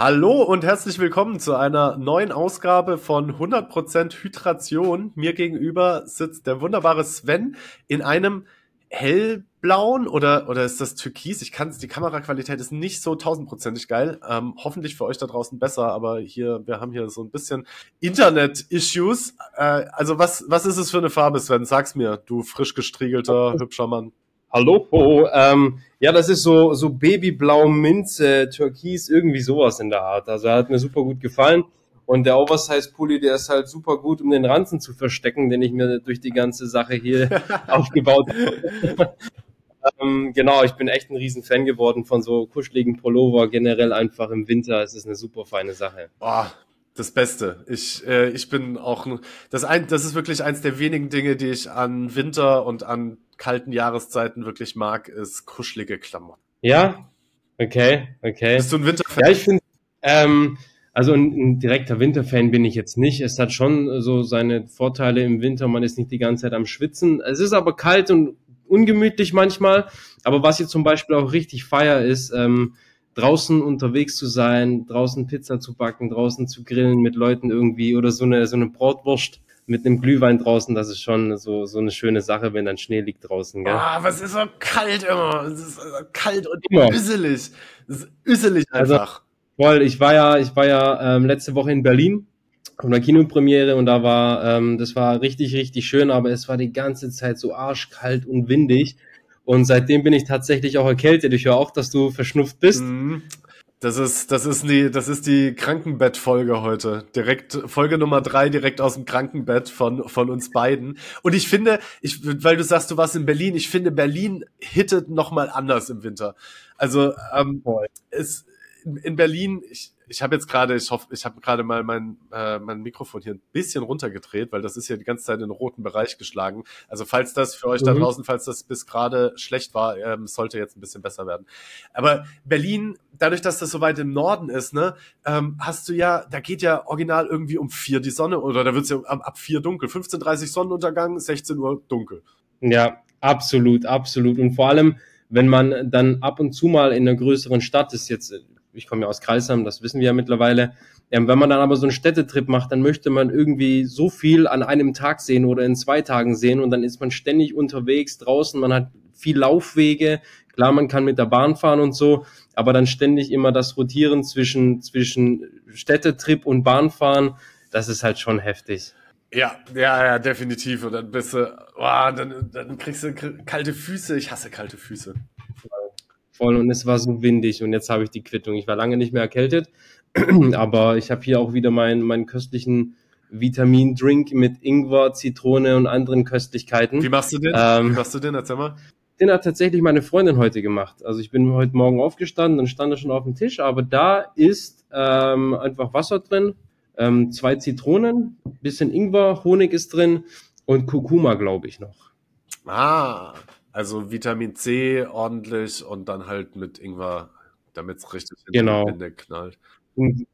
Hallo und herzlich willkommen zu einer neuen Ausgabe von 100% Hydration. Mir gegenüber sitzt der wunderbare Sven in einem hellblauen oder, oder ist das türkis? Ich kann es, die Kameraqualität ist nicht so tausendprozentig geil. Ähm, hoffentlich für euch da draußen besser, aber hier, wir haben hier so ein bisschen Internet-Issues. Äh, also was, was ist es für eine Farbe, Sven? Sag's mir, du frisch gestriegelter, hübscher Mann. Hallo, ähm, ja, das ist so, so Babyblau, Minze, Türkis, irgendwie sowas in der Art. Also hat mir super gut gefallen. Und der Oversize-Pulli, der ist halt super gut, um den Ranzen zu verstecken, den ich mir durch die ganze Sache hier aufgebaut habe. ähm, genau, ich bin echt ein riesen Fan geworden von so kuscheligen Pullover, generell einfach im Winter. Es ist eine super feine Sache. Boah, das Beste. Ich, äh, ich bin auch, das, ein, das ist wirklich eins der wenigen Dinge, die ich an Winter und an kalten Jahreszeiten wirklich mag, ist kuschelige Klamotten. Ja, okay, okay. Bist du ein Winterfan? Ja, ich finde, ähm, also ein, ein, direkter Winterfan bin ich jetzt nicht. Es hat schon so seine Vorteile im Winter. Man ist nicht die ganze Zeit am Schwitzen. Es ist aber kalt und ungemütlich manchmal. Aber was ich zum Beispiel auch richtig feier ist, ähm, draußen unterwegs zu sein, draußen Pizza zu backen, draußen zu grillen mit Leuten irgendwie oder so eine, so eine Brotwurst mit einem Glühwein draußen, das ist schon so, so eine schöne Sache, wenn dann Schnee liegt draußen. Gell? Ah, was ist so kalt immer. Es ist kalt und immer. üsselig. Es ist üsselig also, einfach. Also, voll, ich war ja, ich war ja ähm, letzte Woche in Berlin auf einer Kinopremiere und da war, ähm, das war richtig, richtig schön, aber es war die ganze Zeit so arschkalt und windig. Und seitdem bin ich tatsächlich auch erkältet. Ich höre auch, dass du verschnupft bist. Mhm. Das ist, das ist die, das ist die Krankenbettfolge heute. Direkt, Folge Nummer drei, direkt aus dem Krankenbett von, von uns beiden. Und ich finde, ich, weil du sagst, du warst in Berlin, ich finde, Berlin hittet nochmal anders im Winter. Also, ähm, es, in Berlin, ich, ich habe jetzt gerade, ich hoffe, ich habe gerade mal mein, äh, mein Mikrofon hier ein bisschen runtergedreht, weil das ist ja die ganze Zeit in den roten Bereich geschlagen. Also falls das für euch mhm. da draußen, falls das bis gerade schlecht war, ähm, sollte jetzt ein bisschen besser werden. Aber Berlin, dadurch, dass das so weit im Norden ist, ne, ähm, hast du ja, da geht ja original irgendwie um vier die Sonne oder da wird's ja ab, ab vier dunkel. 15.30 Sonnenuntergang, 16 Uhr dunkel. Ja, absolut, absolut. Und vor allem, wenn man dann ab und zu mal in einer größeren Stadt ist, jetzt ich komme ja aus Kreisheim, das wissen wir ja mittlerweile. Ähm, wenn man dann aber so einen Städtetrip macht, dann möchte man irgendwie so viel an einem Tag sehen oder in zwei Tagen sehen und dann ist man ständig unterwegs draußen, man hat viel Laufwege, klar, man kann mit der Bahn fahren und so, aber dann ständig immer das Rotieren zwischen, zwischen Städtetrip und Bahnfahren, das ist halt schon heftig. Ja, ja, ja, definitiv. Und dann bist du, oh, dann, dann kriegst du kalte Füße. Ich hasse kalte Füße voll und es war so windig und jetzt habe ich die Quittung. Ich war lange nicht mehr erkältet, aber ich habe hier auch wieder meinen, meinen köstlichen Vitamin-Drink mit Ingwer, Zitrone und anderen Köstlichkeiten. Wie machst du den? Ähm, Wie machst du den? Erzähl mal. Den hat tatsächlich meine Freundin heute gemacht. Also ich bin heute Morgen aufgestanden, dann stand er schon auf dem Tisch, aber da ist ähm, einfach Wasser drin, ähm, zwei Zitronen, bisschen Ingwer, Honig ist drin und Kurkuma, glaube ich, noch. Ah, also Vitamin C ordentlich und dann halt mit Ingwer, damit es richtig genau. in den knallt.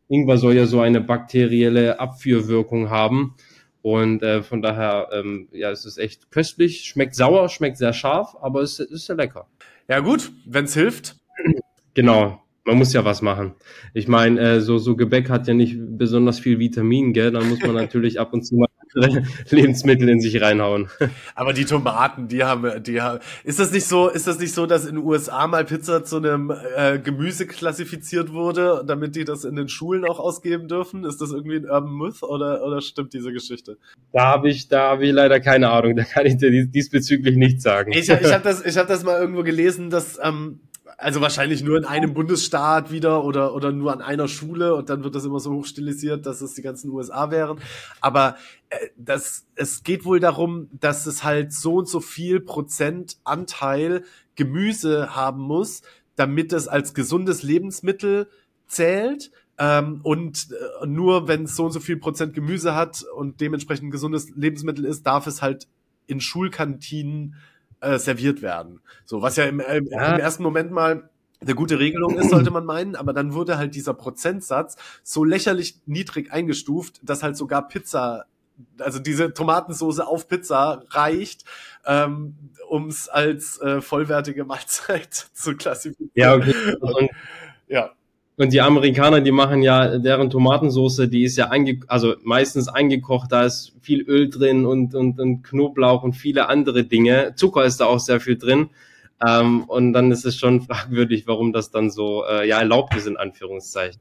Ingwer soll ja so eine bakterielle Abführwirkung haben. Und äh, von daher, ähm, ja, es ist echt köstlich, schmeckt sauer, schmeckt sehr scharf, aber es ist sehr lecker. Ja gut, wenn es hilft. Genau, man muss ja was machen. Ich meine, äh, so, so Gebäck hat ja nicht besonders viel Vitamin, gell? Dann muss man natürlich ab und zu mal Lebensmittel in sich reinhauen. Aber die Tomaten, die haben, die haben. Ist das nicht so? Ist das nicht so, dass in den USA mal Pizza zu einem äh, Gemüse klassifiziert wurde, damit die das in den Schulen auch ausgeben dürfen? Ist das irgendwie ein Urban Myth oder oder stimmt diese Geschichte? Da habe ich, da habe ich leider keine Ahnung. Da kann ich dir diesbezüglich nichts sagen. Ich, ich habe das, ich habe das mal irgendwo gelesen, dass ähm, also wahrscheinlich nur in einem Bundesstaat wieder oder, oder nur an einer Schule und dann wird das immer so hochstilisiert, dass es die ganzen USA wären. Aber äh, das, es geht wohl darum, dass es halt so und so viel Prozent Anteil Gemüse haben muss, damit es als gesundes Lebensmittel zählt. Ähm, und äh, nur wenn es so und so viel Prozent Gemüse hat und dementsprechend gesundes Lebensmittel ist, darf es halt in Schulkantinen äh, serviert werden. So, was ja im, äh, ja. im ersten Moment mal eine gute Regelung ist, sollte man meinen, aber dann wurde halt dieser Prozentsatz so lächerlich niedrig eingestuft, dass halt sogar Pizza, also diese Tomatensoße auf Pizza reicht, ähm, um es als äh, vollwertige Mahlzeit zu klassifizieren. Ja, okay. Und, ja. Und die Amerikaner, die machen ja, deren Tomatensauce, die ist ja einge also meistens eingekocht, da ist viel Öl drin und, und, und Knoblauch und viele andere Dinge. Zucker ist da auch sehr viel drin. Ähm, und dann ist es schon fragwürdig, warum das dann so äh, ja erlaubt ist, in Anführungszeichen.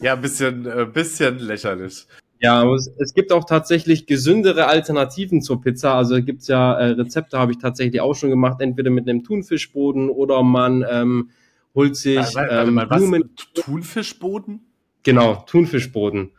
Ja, ein bisschen, äh, bisschen lächerlich. Ja, es, es gibt auch tatsächlich gesündere Alternativen zur Pizza. Also gibt's ja äh, Rezepte, habe ich tatsächlich auch schon gemacht, entweder mit einem Thunfischboden oder man ähm, holt sich warte ähm, mal, Blumen. Thunfischboden? Genau, Thunfischboden.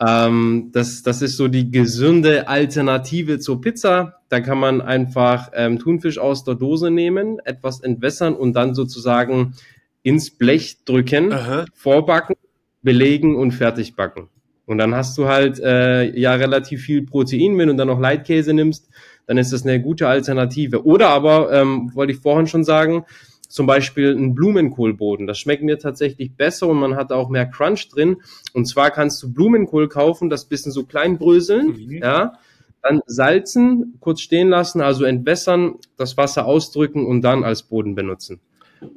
Ähm, das, das ist so die gesunde Alternative zur Pizza. Da kann man einfach ähm, Thunfisch aus der Dose nehmen, etwas entwässern und dann sozusagen ins Blech drücken, Aha. vorbacken, belegen und fertig backen. Und dann hast du halt äh, ja relativ viel Protein, wenn du dann noch Leitkäse nimmst, dann ist das eine gute Alternative. Oder aber, ähm, wollte ich vorhin schon sagen, zum Beispiel ein Blumenkohlboden. Das schmeckt mir tatsächlich besser und man hat auch mehr Crunch drin. Und zwar kannst du Blumenkohl kaufen, das bisschen so klein bröseln, mhm. ja, dann salzen, kurz stehen lassen, also entwässern, das Wasser ausdrücken und dann als Boden benutzen.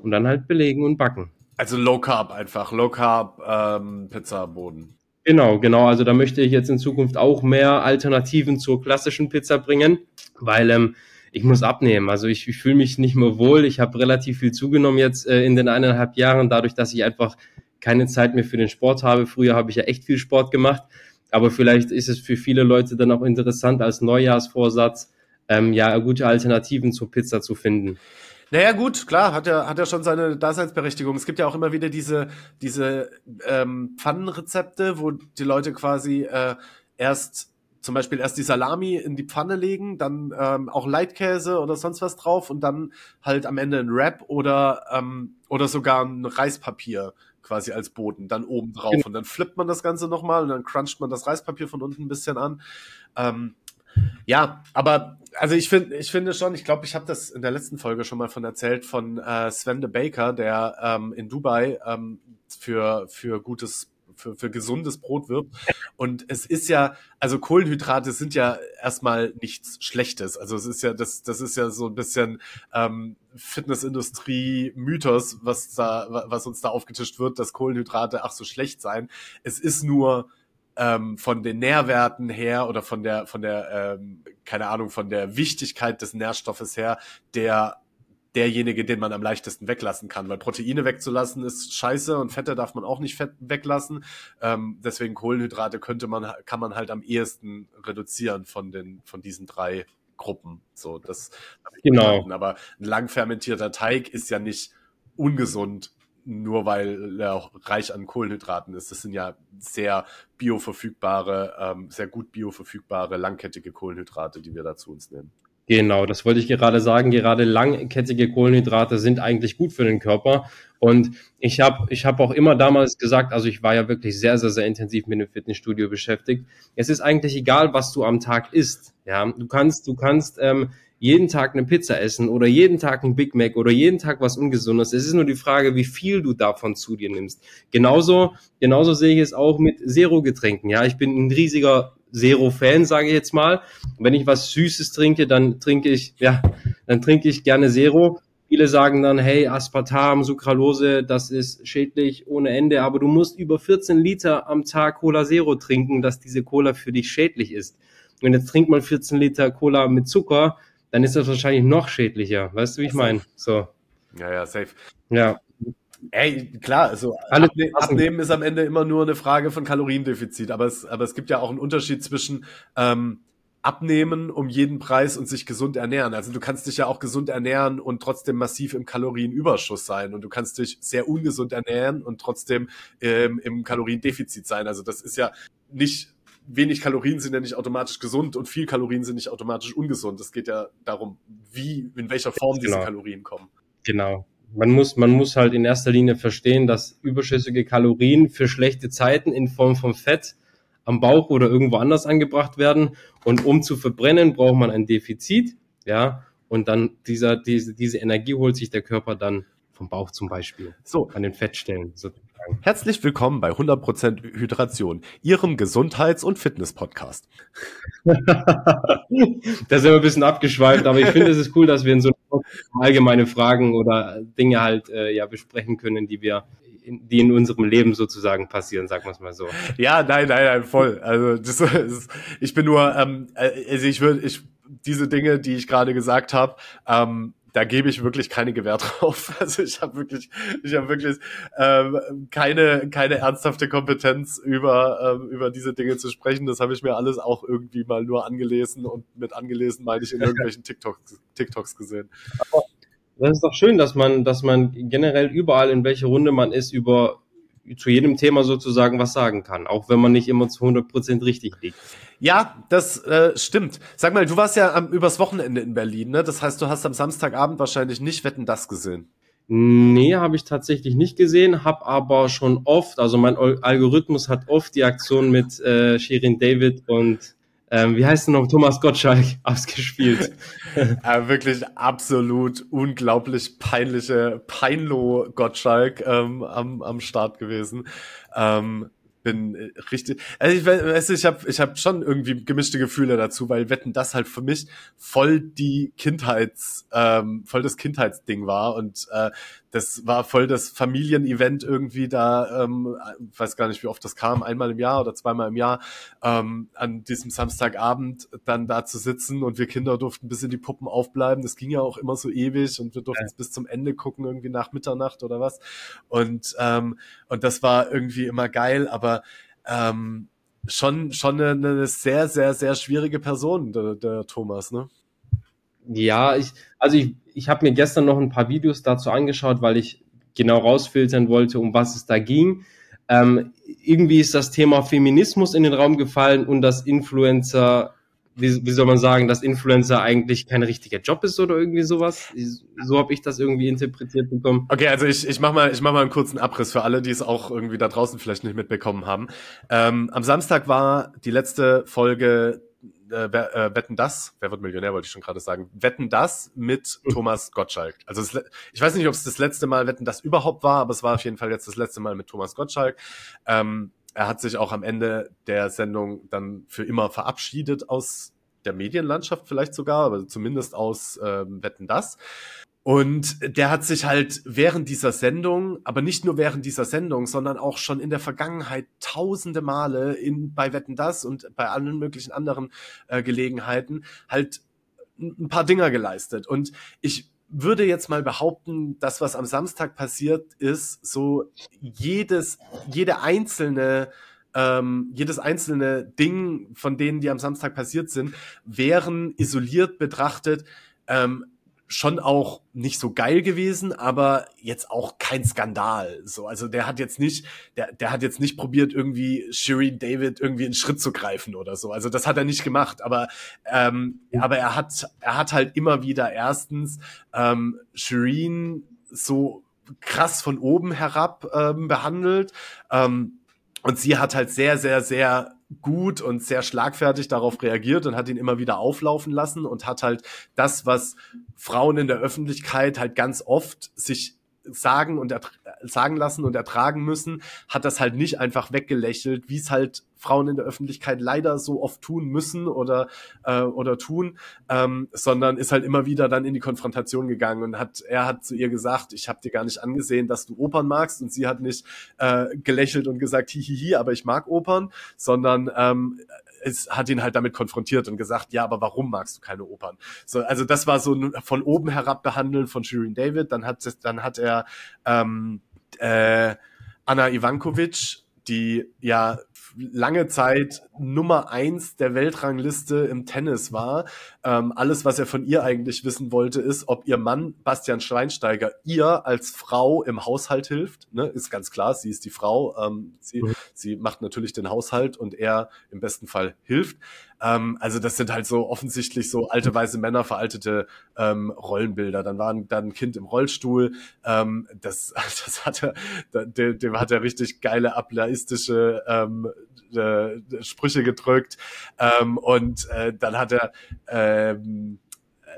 Und dann halt belegen und backen. Also Low Carb einfach, Low Carb ähm, Pizzaboden. Genau, genau. Also da möchte ich jetzt in Zukunft auch mehr Alternativen zur klassischen Pizza bringen, weil ähm, ich muss abnehmen. Also ich, ich fühle mich nicht mehr wohl. Ich habe relativ viel zugenommen jetzt äh, in den eineinhalb Jahren, dadurch, dass ich einfach keine Zeit mehr für den Sport habe. Früher habe ich ja echt viel Sport gemacht. Aber vielleicht ist es für viele Leute dann auch interessant, als Neujahrsvorsatz ähm, ja gute Alternativen zur Pizza zu finden. Naja, gut, klar, hat er, hat er schon seine Daseinsberechtigung. Es gibt ja auch immer wieder diese, diese ähm, Pfannenrezepte, wo die Leute quasi äh, erst zum Beispiel erst die Salami in die Pfanne legen, dann ähm, auch Leitkäse oder sonst was drauf und dann halt am Ende ein Wrap oder, ähm, oder sogar ein Reispapier quasi als Boden dann oben drauf. Genau. Und dann flippt man das Ganze nochmal und dann cruncht man das Reispapier von unten ein bisschen an. Ähm, ja, aber also ich finde, ich finde schon, ich glaube, ich habe das in der letzten Folge schon mal von erzählt von äh, Sven de Baker, der ähm, in Dubai ähm, für für gutes für, für gesundes Brot wirbt. Und es ist ja, also Kohlenhydrate sind ja erstmal nichts Schlechtes. Also es ist ja, das, das ist ja so ein bisschen ähm, Fitnessindustrie-Mythos, was da, was uns da aufgetischt wird, dass Kohlenhydrate ach so schlecht seien. Es ist nur ähm, von den Nährwerten her oder von der, von der, ähm, keine Ahnung, von der Wichtigkeit des Nährstoffes her, der derjenige, den man am leichtesten weglassen kann. Weil Proteine wegzulassen ist scheiße und Fette darf man auch nicht fett weglassen. Ähm, deswegen Kohlenhydrate könnte man, kann man halt am ehesten reduzieren von den, von diesen drei Gruppen. So, das genau. Aber ein lang fermentierter Teig ist ja nicht ungesund, nur weil er auch reich an Kohlenhydraten ist. Das sind ja sehr bioverfügbare, ähm, sehr gut bioverfügbare, langkettige Kohlenhydrate, die wir da zu uns nehmen. Genau, das wollte ich gerade sagen. Gerade langkettige Kohlenhydrate sind eigentlich gut für den Körper. Und ich habe ich hab auch immer damals gesagt, also ich war ja wirklich sehr, sehr, sehr intensiv mit dem Fitnessstudio beschäftigt. Es ist eigentlich egal, was du am Tag isst. Ja, du kannst, du kannst ähm, jeden Tag eine Pizza essen oder jeden Tag ein Big Mac oder jeden Tag was Ungesundes. Es ist nur die Frage, wie viel du davon zu dir nimmst. Genauso, genauso sehe ich es auch mit Zero-Getränken. Ja, ich bin ein riesiger Zero-Fan, sage ich jetzt mal. wenn ich was Süßes trinke, dann trinke ich, ja, dann trinke ich gerne Zero. Viele sagen dann, hey, Aspartam, Sucralose, das ist schädlich ohne Ende, aber du musst über 14 Liter am Tag Cola Zero trinken, dass diese Cola für dich schädlich ist. Und jetzt trink mal 14 Liter Cola mit Zucker, dann ist das wahrscheinlich noch schädlicher. Weißt du, wie ich meine? So. Ja, ja, safe. Ja. Ey, klar, also abne abnehmen ist am Ende immer nur eine Frage von Kaloriendefizit, aber es, aber es gibt ja auch einen Unterschied zwischen ähm, abnehmen um jeden Preis und sich gesund ernähren. Also du kannst dich ja auch gesund ernähren und trotzdem massiv im Kalorienüberschuss sein und du kannst dich sehr ungesund ernähren und trotzdem ähm, im Kaloriendefizit sein. Also das ist ja nicht wenig Kalorien sind ja nicht automatisch gesund und viel Kalorien sind nicht automatisch ungesund. Es geht ja darum, wie, in welcher Form genau. diese Kalorien kommen. Genau man muss, man muss halt in erster Linie verstehen, dass überschüssige Kalorien für schlechte Zeiten in Form von Fett am Bauch oder irgendwo anders angebracht werden. Und um zu verbrennen, braucht man ein Defizit, ja. Und dann dieser, diese, diese Energie holt sich der Körper dann vom Bauch zum Beispiel. So. An den Fettstellen. So. Herzlich willkommen bei 100% Hydration, Ihrem Gesundheits- und Fitness-Podcast. da sind wir ein bisschen abgeschweift, aber ich finde, es ist cool, dass wir in so allgemeine Fragen oder Dinge halt äh, ja besprechen können, die wir die in unserem Leben sozusagen passieren, sagen wir es mal so. Ja, nein, nein, nein, voll. Also das, das, ich bin nur, ähm, also ich würde, ich diese Dinge, die ich gerade gesagt habe, ähm, da gebe ich wirklich keine Gewähr drauf. Also ich habe wirklich, ich habe wirklich ähm, keine keine ernsthafte Kompetenz über ähm, über diese Dinge zu sprechen. Das habe ich mir alles auch irgendwie mal nur angelesen und mit angelesen meine ich in irgendwelchen TikToks, TikToks gesehen. Aber das ist doch schön, dass man dass man generell überall in welche Runde man ist über zu jedem Thema sozusagen was sagen kann, auch wenn man nicht immer zu 100% richtig liegt. Ja, das äh, stimmt. Sag mal, du warst ja am, übers Wochenende in Berlin, ne? Das heißt, du hast am Samstagabend wahrscheinlich nicht Wetten das gesehen. Nee, habe ich tatsächlich nicht gesehen, habe aber schon oft, also mein Algorithmus hat oft die Aktion mit äh, Shirin David und ähm, wie heißt denn noch, Thomas Gottschalk ausgespielt. äh, wirklich absolut unglaublich peinliche Peinlo Gottschalk ähm, am, am Start gewesen. Ähm, bin richtig. Also ich weiß, ich habe ich hab schon irgendwie gemischte Gefühle dazu, weil Wetten das halt für mich voll die Kindheits, ähm, voll das Kindheitsding war und äh, das war voll das Familienevent irgendwie da, ähm, weiß gar nicht, wie oft das kam, einmal im Jahr oder zweimal im Jahr, ähm, an diesem Samstagabend dann da zu sitzen und wir Kinder durften bis in die Puppen aufbleiben. Das ging ja auch immer so ewig und wir durften es bis zum Ende gucken, irgendwie nach Mitternacht oder was. Und, ähm, und das war irgendwie immer geil, aber ähm, schon, schon eine, eine sehr, sehr, sehr schwierige Person, der, der Thomas, ne? Ja, ich, also ich, ich habe mir gestern noch ein paar Videos dazu angeschaut, weil ich genau rausfiltern wollte, um was es da ging. Ähm, irgendwie ist das Thema Feminismus in den Raum gefallen und dass Influencer, wie, wie soll man sagen, dass Influencer eigentlich kein richtiger Job ist oder irgendwie sowas. So habe ich das irgendwie interpretiert bekommen. Okay, also ich, ich mache mal, ich mach mal einen kurzen Abriss für alle, die es auch irgendwie da draußen vielleicht nicht mitbekommen haben. Ähm, am Samstag war die letzte Folge äh, äh, Wetten das, wer wird Millionär, wollte ich schon gerade sagen, Wetten das mit mhm. Thomas Gottschalk. Also es, ich weiß nicht, ob es das letzte Mal Wetten das überhaupt war, aber es war auf jeden Fall jetzt das letzte Mal mit Thomas Gottschalk. Ähm, er hat sich auch am Ende der Sendung dann für immer verabschiedet aus der Medienlandschaft vielleicht sogar, aber zumindest aus ähm, Wetten das. Und der hat sich halt während dieser Sendung, aber nicht nur während dieser Sendung, sondern auch schon in der Vergangenheit tausende Male in, bei Wetten das und bei allen möglichen anderen äh, Gelegenheiten halt ein paar Dinger geleistet. Und ich würde jetzt mal behaupten, das, was am Samstag passiert ist, so jedes, jede einzelne ähm, jedes einzelne Ding von denen, die am Samstag passiert sind, wären isoliert betrachtet ähm, schon auch nicht so geil gewesen, aber jetzt auch kein Skandal. So, also der hat jetzt nicht, der, der hat jetzt nicht probiert, irgendwie Shireen David irgendwie in Schritt zu greifen oder so. Also das hat er nicht gemacht, aber, ähm, aber er hat, er hat halt immer wieder erstens ähm, Shireen so krass von oben herab ähm, behandelt. Ähm, und sie hat halt sehr, sehr, sehr gut und sehr schlagfertig darauf reagiert und hat ihn immer wieder auflaufen lassen und hat halt das, was Frauen in der Öffentlichkeit halt ganz oft sich sagen und sagen lassen und ertragen müssen, hat das halt nicht einfach weggelächelt, wie es halt Frauen in der Öffentlichkeit leider so oft tun müssen oder äh, oder tun, ähm, sondern ist halt immer wieder dann in die Konfrontation gegangen und hat er hat zu ihr gesagt, ich habe dir gar nicht angesehen, dass du Opern magst und sie hat nicht äh, gelächelt und gesagt, hihihi, aber ich mag Opern, sondern ähm, es hat ihn halt damit konfrontiert und gesagt, ja, aber warum magst du keine Opern? So, also das war so ein von oben herab behandeln von Shirin David. Dann hat dann hat er ähm, äh, Anna Ivankovic, die ja lange Zeit Nummer eins der Weltrangliste im Tennis war. Ähm, alles, was er von ihr eigentlich wissen wollte, ist, ob ihr Mann Bastian Schweinsteiger ihr als Frau im Haushalt hilft. Ne? Ist ganz klar, sie ist die Frau. Ähm, sie, mhm. sie macht natürlich den Haushalt und er im besten Fall hilft. Ähm, also das sind halt so offensichtlich so alte weiße Männer, veraltete ähm, Rollenbilder. Dann war dann ein Kind im Rollstuhl. Ähm, das, das hat er, dem, dem hat er richtig geile ableistische ähm, äh, Sprüche gedrückt. Ähm, und äh, dann hat er ähm,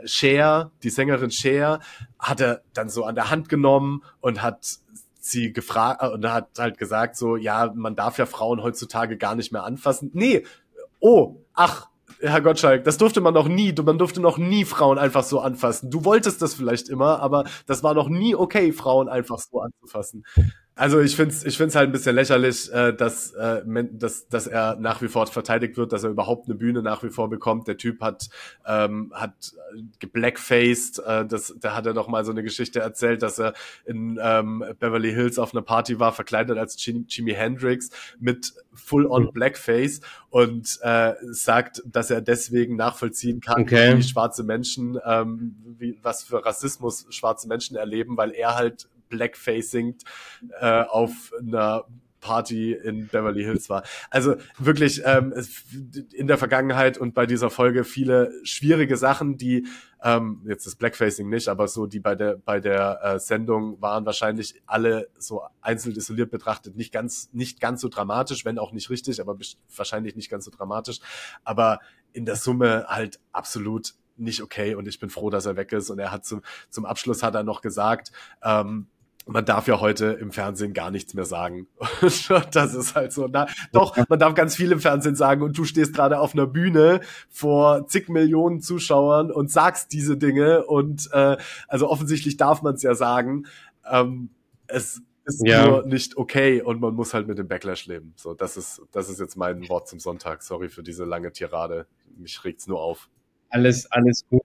Cher, die Sängerin Cher, hat er dann so an der Hand genommen und hat sie gefragt und hat halt gesagt so, ja, man darf ja Frauen heutzutage gar nicht mehr anfassen. Nee, oh, ach, Herr Gottschalk, das durfte man noch nie, man durfte noch nie Frauen einfach so anfassen. Du wolltest das vielleicht immer, aber das war noch nie okay, Frauen einfach so anzufassen. Also ich finde es ich find's halt ein bisschen lächerlich, äh, dass, äh, dass, dass er nach wie vor verteidigt wird, dass er überhaupt eine Bühne nach wie vor bekommt. Der Typ hat, ähm, hat geblackfaced, äh, das, da hat er doch mal so eine Geschichte erzählt, dass er in ähm, Beverly Hills auf einer Party war, verkleidet als Jimi, Jimi Hendrix mit full-on Blackface und äh, sagt, dass er deswegen nachvollziehen kann, okay. wie schwarze Menschen, ähm, wie, was für Rassismus schwarze Menschen erleben, weil er halt Blackfacing äh, auf einer Party in Beverly Hills war. Also wirklich ähm, in der Vergangenheit und bei dieser Folge viele schwierige Sachen, die ähm, jetzt das Blackfacing nicht, aber so die bei der bei der äh, Sendung waren wahrscheinlich alle so einzeln isoliert betrachtet nicht ganz nicht ganz so dramatisch, wenn auch nicht richtig, aber wahrscheinlich nicht ganz so dramatisch. Aber in der Summe halt absolut nicht okay und ich bin froh, dass er weg ist. Und er hat zum, zum Abschluss hat er noch gesagt, ähm, man darf ja heute im Fernsehen gar nichts mehr sagen. das ist halt so. Na, doch, man darf ganz viel im Fernsehen sagen und du stehst gerade auf einer Bühne vor zig Millionen Zuschauern und sagst diese Dinge und äh, also offensichtlich darf man es ja sagen. Ähm, es ist ja. nur nicht okay und man muss halt mit dem Backlash leben. So, das ist das ist jetzt mein Wort zum Sonntag. Sorry für diese lange Tirade. Mich regt's nur auf. Alles, alles gut.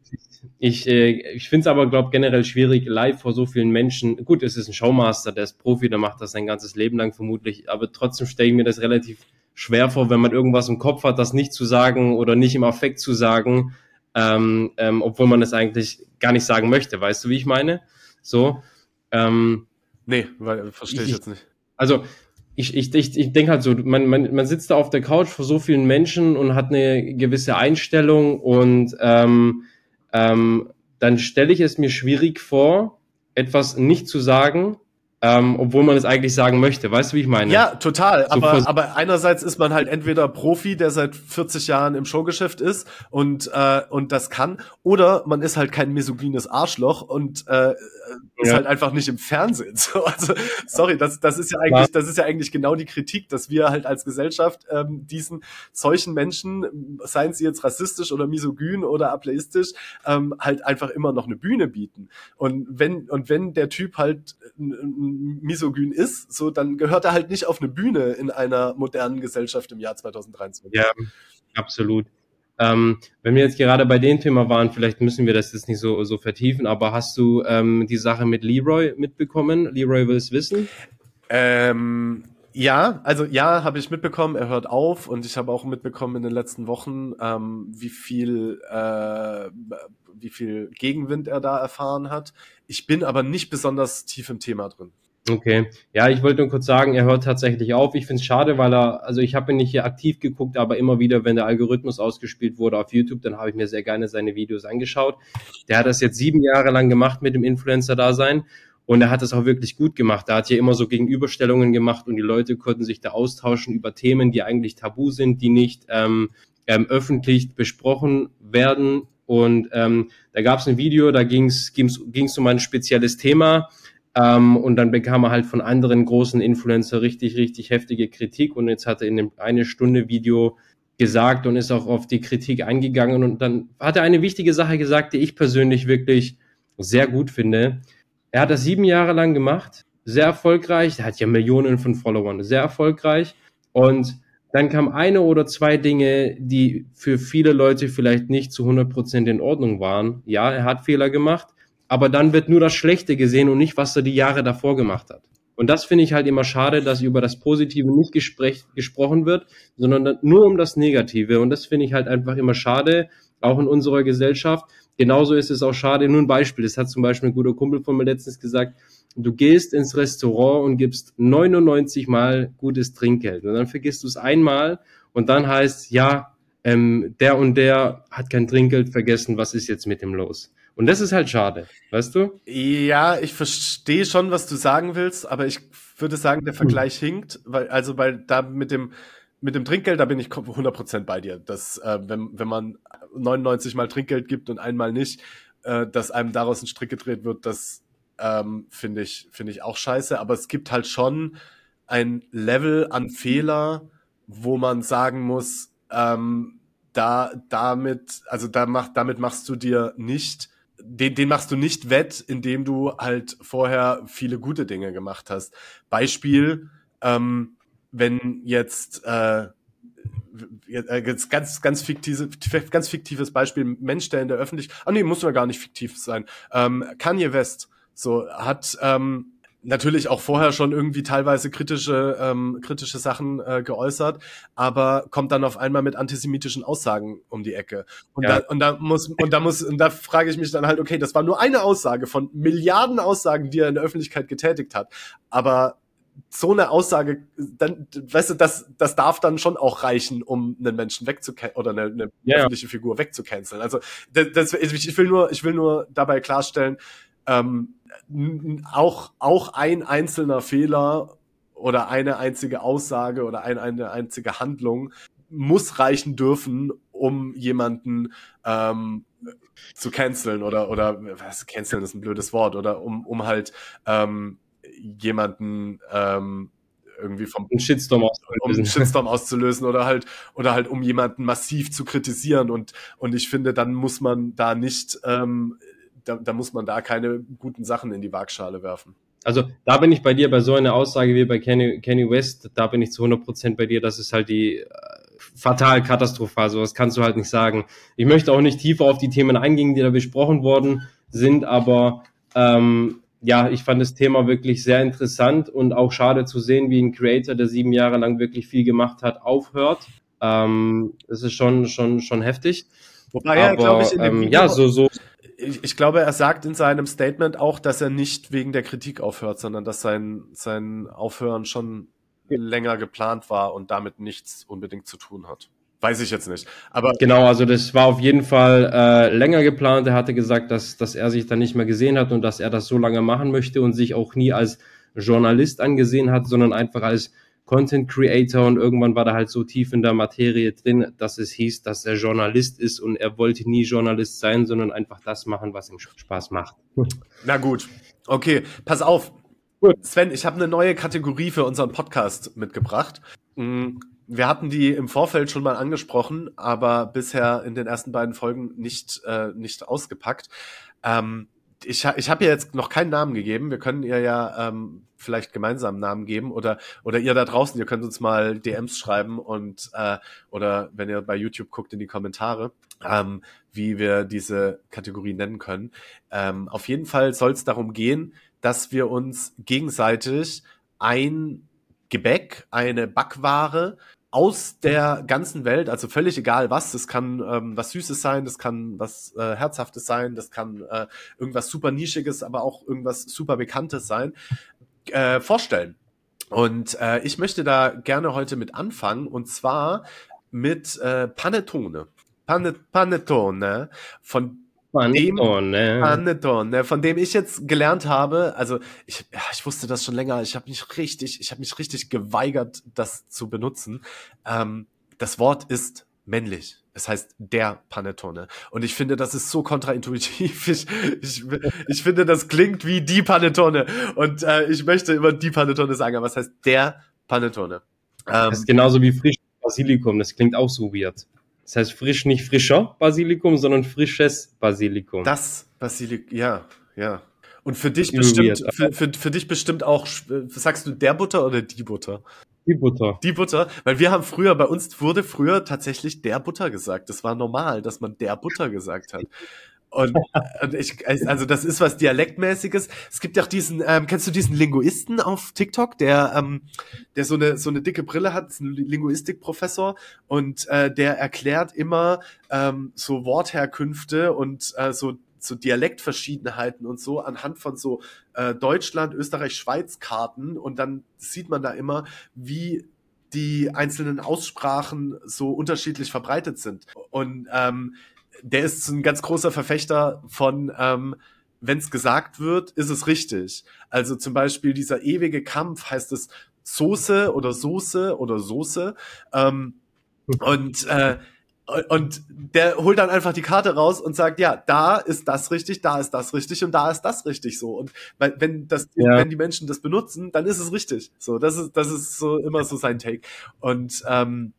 Ich, äh, ich finde es aber, glaube generell schwierig, live vor so vielen Menschen. Gut, es ist ein Showmaster, der ist Profi, der macht das sein ganzes Leben lang vermutlich, aber trotzdem stelle ich mir das relativ schwer vor, wenn man irgendwas im Kopf hat, das nicht zu sagen oder nicht im Affekt zu sagen, ähm, ähm, obwohl man es eigentlich gar nicht sagen möchte. Weißt du, wie ich meine? So. Ähm, nee, verstehe ich, ich jetzt nicht. Also ich, ich, ich, ich denke halt so, man, man, man sitzt da auf der Couch vor so vielen Menschen und hat eine gewisse Einstellung und ähm, ähm, dann stelle ich es mir schwierig vor, etwas nicht zu sagen, ähm, obwohl man es eigentlich sagen möchte. Weißt du, wie ich meine? Ja, total. So aber, aber einerseits ist man halt entweder Profi, der seit 40 Jahren im Showgeschäft ist und, äh, und das kann, oder man ist halt kein misogynes Arschloch und äh, ist ja. halt einfach nicht im Fernsehen. So, also, sorry, das, das ist ja eigentlich, das ist ja eigentlich genau die Kritik, dass wir halt als Gesellschaft ähm, diesen solchen Menschen, seien sie jetzt rassistisch oder misogyn oder ableistisch, ähm, halt einfach immer noch eine Bühne bieten. Und wenn, und wenn der Typ halt misogyn ist, so, dann gehört er halt nicht auf eine Bühne in einer modernen Gesellschaft im Jahr 2023. Ja, absolut. Ähm, wenn wir jetzt gerade bei dem Thema waren, vielleicht müssen wir das jetzt nicht so, so vertiefen, aber hast du ähm, die Sache mit Leroy mitbekommen? Leroy will es wissen? Ähm, ja, also ja, habe ich mitbekommen, er hört auf und ich habe auch mitbekommen in den letzten Wochen, ähm, wie viel äh, wie viel Gegenwind er da erfahren hat. Ich bin aber nicht besonders tief im Thema drin. Okay, ja, ich wollte nur kurz sagen, er hört tatsächlich auf. Ich finde es schade, weil er, also ich habe ihn nicht hier aktiv geguckt, aber immer wieder, wenn der Algorithmus ausgespielt wurde auf YouTube, dann habe ich mir sehr gerne seine Videos angeschaut. Der hat das jetzt sieben Jahre lang gemacht mit dem Influencer-Dasein und er hat das auch wirklich gut gemacht. Er hat hier immer so Gegenüberstellungen gemacht und die Leute konnten sich da austauschen über Themen, die eigentlich tabu sind, die nicht ähm, ähm, öffentlich besprochen werden. Und ähm, da gab es ein Video, da ging es um ein spezielles Thema ähm, und dann bekam er halt von anderen großen Influencer richtig, richtig heftige Kritik. Und jetzt hat er in dem eine Stunde Video gesagt und ist auch auf die Kritik eingegangen. Und dann hat er eine wichtige Sache gesagt, die ich persönlich wirklich sehr gut finde. Er hat das sieben Jahre lang gemacht, sehr erfolgreich. Er hat ja Millionen von Followern, sehr erfolgreich. Und dann kam eine oder zwei Dinge, die für viele Leute vielleicht nicht zu 100 Prozent in Ordnung waren. Ja, er hat Fehler gemacht, aber dann wird nur das Schlechte gesehen und nicht, was er die Jahre davor gemacht hat. Und das finde ich halt immer schade, dass über das Positive nicht gespräch, gesprochen wird, sondern nur um das Negative. Und das finde ich halt einfach immer schade, auch in unserer Gesellschaft. Genauso ist es auch schade, nur ein Beispiel. Das hat zum Beispiel ein guter Kumpel von mir letztens gesagt, du gehst ins Restaurant und gibst 99 Mal gutes Trinkgeld. Und dann vergisst du es einmal und dann heißt, ja, ähm, der und der hat kein Trinkgeld vergessen, was ist jetzt mit dem los? Und das ist halt schade, weißt du? Ja, ich verstehe schon, was du sagen willst, aber ich würde sagen, der Vergleich hm. hinkt, weil, also, weil da mit dem, mit dem Trinkgeld, da bin ich 100% bei dir. Dass, äh, wenn, wenn man 99 Mal Trinkgeld gibt und einmal nicht, äh, dass einem daraus ein Strick gedreht wird, das ähm, finde ich, finde ich auch scheiße. Aber es gibt halt schon ein Level an Fehler, wo man sagen muss, ähm, da, damit, also da macht, damit machst du dir nicht den, den machst du nicht wett, indem du halt vorher viele gute Dinge gemacht hast. Beispiel, ähm, wenn jetzt äh, jetzt ganz ganz fiktives ganz fiktives Beispiel Mensch der in der Öffentlichkeit ah nee muss ja gar nicht fiktiv sein ähm, Kanye West so hat ähm, natürlich auch vorher schon irgendwie teilweise kritische ähm, kritische Sachen äh, geäußert, aber kommt dann auf einmal mit antisemitischen Aussagen um die Ecke. Und ja. da und da muss und da muss und da frage ich mich dann halt, okay, das war nur eine Aussage von Milliarden Aussagen, die er in der Öffentlichkeit getätigt hat, aber so eine Aussage, dann, weißt du, das, das darf dann schon auch reichen, um einen Menschen wegzucanceln oder eine, eine ja, öffentliche Figur wegzucanceln. Also das, das, ich will nur, ich will nur dabei klarstellen, ähm, auch, auch ein einzelner Fehler oder eine einzige Aussage oder ein, eine einzige Handlung muss reichen dürfen, um jemanden ähm, zu canceln oder oder was canceln ist ein blödes Wort oder um um halt ähm, jemanden ähm, irgendwie vom einen Shitstorm auszulösen. um einen Shitstorm auszulösen oder halt oder halt um jemanden massiv zu kritisieren und und ich finde dann muss man da nicht ähm, da, da muss man da keine guten Sachen in die Waagschale werfen. Also da bin ich bei dir bei so einer Aussage wie bei Kenny, Kenny West, da bin ich zu 100% bei dir, das ist halt die äh, fatal katastrophal, so das kannst du halt nicht sagen. Ich möchte auch nicht tiefer auf die Themen eingehen, die da besprochen worden sind, aber ähm, ja, ich fand das Thema wirklich sehr interessant und auch schade zu sehen, wie ein Creator, der sieben Jahre lang wirklich viel gemacht hat, aufhört. Ähm, das ist schon, schon, schon heftig. Wobei er, glaube ich, in dem ähm, Video, ja, so, so ich, ich glaube, er sagt in seinem Statement auch, dass er nicht wegen der Kritik aufhört, sondern dass sein, sein Aufhören schon länger geplant war und damit nichts unbedingt zu tun hat. Weiß ich jetzt nicht. Aber genau, also das war auf jeden Fall äh, länger geplant. Er hatte gesagt, dass, dass er sich dann nicht mehr gesehen hat und dass er das so lange machen möchte und sich auch nie als Journalist angesehen hat, sondern einfach als Content Creator und irgendwann war er halt so tief in der Materie drin, dass es hieß, dass er Journalist ist und er wollte nie Journalist sein, sondern einfach das machen, was ihm Spaß macht. Na gut. Okay, pass auf. Gut. Sven, ich habe eine neue Kategorie für unseren Podcast mitgebracht. Mm, wir hatten die im Vorfeld schon mal angesprochen, aber bisher in den ersten beiden Folgen nicht, äh, nicht ausgepackt. Ähm, ich, ich habe ihr jetzt noch keinen Namen gegeben. Wir können ihr ja ähm, vielleicht gemeinsam Namen geben oder oder ihr da draußen, ihr könnt uns mal DMs schreiben und äh, oder wenn ihr bei YouTube guckt in die Kommentare, ähm, wie wir diese Kategorie nennen können. Ähm, auf jeden Fall soll es darum gehen, dass wir uns gegenseitig ein Gebäck, eine Backware aus der ganzen Welt, also völlig egal was, das kann ähm, was Süßes sein, das kann was äh, Herzhaftes sein, das kann äh, irgendwas super Nischiges, aber auch irgendwas super Bekanntes sein, äh, vorstellen. Und äh, ich möchte da gerne heute mit anfangen und zwar mit äh, Panettone. Panet Panettone von Panettone. Dem, Panettone, von dem ich jetzt gelernt habe, also ich, ja, ich wusste das schon länger, ich habe mich richtig, ich habe mich richtig geweigert, das zu benutzen. Ähm, das Wort ist männlich. Es heißt der Panettone. Und ich finde, das ist so kontraintuitiv. Ich, ich, ich finde, das klingt wie die Panettone. Und äh, ich möchte immer die Panettone sagen, aber es heißt der Panettone. Ähm, das ist genauso wie frisch Basilikum. Das klingt auch so weird. Das heißt frisch, nicht frischer Basilikum, sondern frisches Basilikum. Das Basilikum, ja, ja. Und für dich bestimmt, für, für, für dich bestimmt auch, sagst du der Butter oder die Butter? Die Butter. Die Butter, weil wir haben früher, bei uns wurde früher tatsächlich der Butter gesagt. Das war normal, dass man der Butter gesagt hat. Und, und ich, also das ist was Dialektmäßiges. Es gibt ja auch diesen, ähm, kennst du diesen Linguisten auf TikTok, der, ähm, der so eine so eine dicke Brille hat, ein Linguistikprofessor und äh, der erklärt immer ähm, so Wortherkünfte und äh, so so Dialektverschiedenheiten und so anhand von so äh, Deutschland, Österreich, Schweiz Karten und dann sieht man da immer, wie die einzelnen Aussprachen so unterschiedlich verbreitet sind. Und ähm, der ist ein ganz großer Verfechter von, ähm, wenn es gesagt wird, ist es richtig. Also zum Beispiel dieser ewige Kampf heißt es Soße oder Soße oder Soße. Ähm, und äh, und der holt dann einfach die Karte raus und sagt, ja, da ist das richtig, da ist das richtig und da ist das richtig so. Und wenn das, ja. wenn die Menschen das benutzen, dann ist es richtig. So, das ist, das ist so immer so sein Take. Und ähm,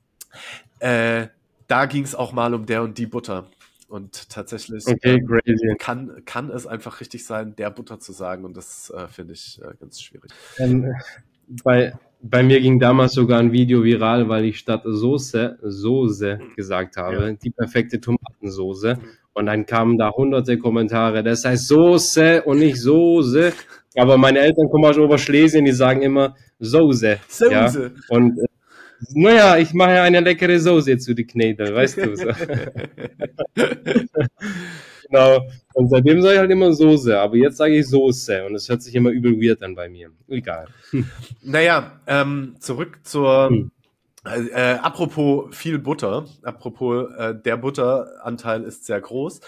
äh, da ging es auch mal um der und die Butter. Und tatsächlich Okay, crazy. kann, kann es einfach richtig sein, der Butter zu sagen. Und das äh, finde ich äh, ganz schwierig. Ähm, bei, bei mir ging damals sogar ein Video viral, weil ich statt Soße Soße gesagt habe, die perfekte Tomatensoße. Und dann kamen da hunderte Kommentare, das heißt Soße und nicht Soße. Aber meine Eltern kommen aus Oberschlesien, die sagen immer Soße. Ja? Soße. Und äh, naja, ich mache eine leckere Soße zu die Knädel, weißt du. So. genau. Und seitdem sage ich halt immer Soße, aber jetzt sage ich Soße und es hört sich immer übel weird an bei mir. Egal. Naja, ähm, zurück zur. Hm. Äh, äh, apropos viel Butter, apropos äh, der Butteranteil ist sehr groß.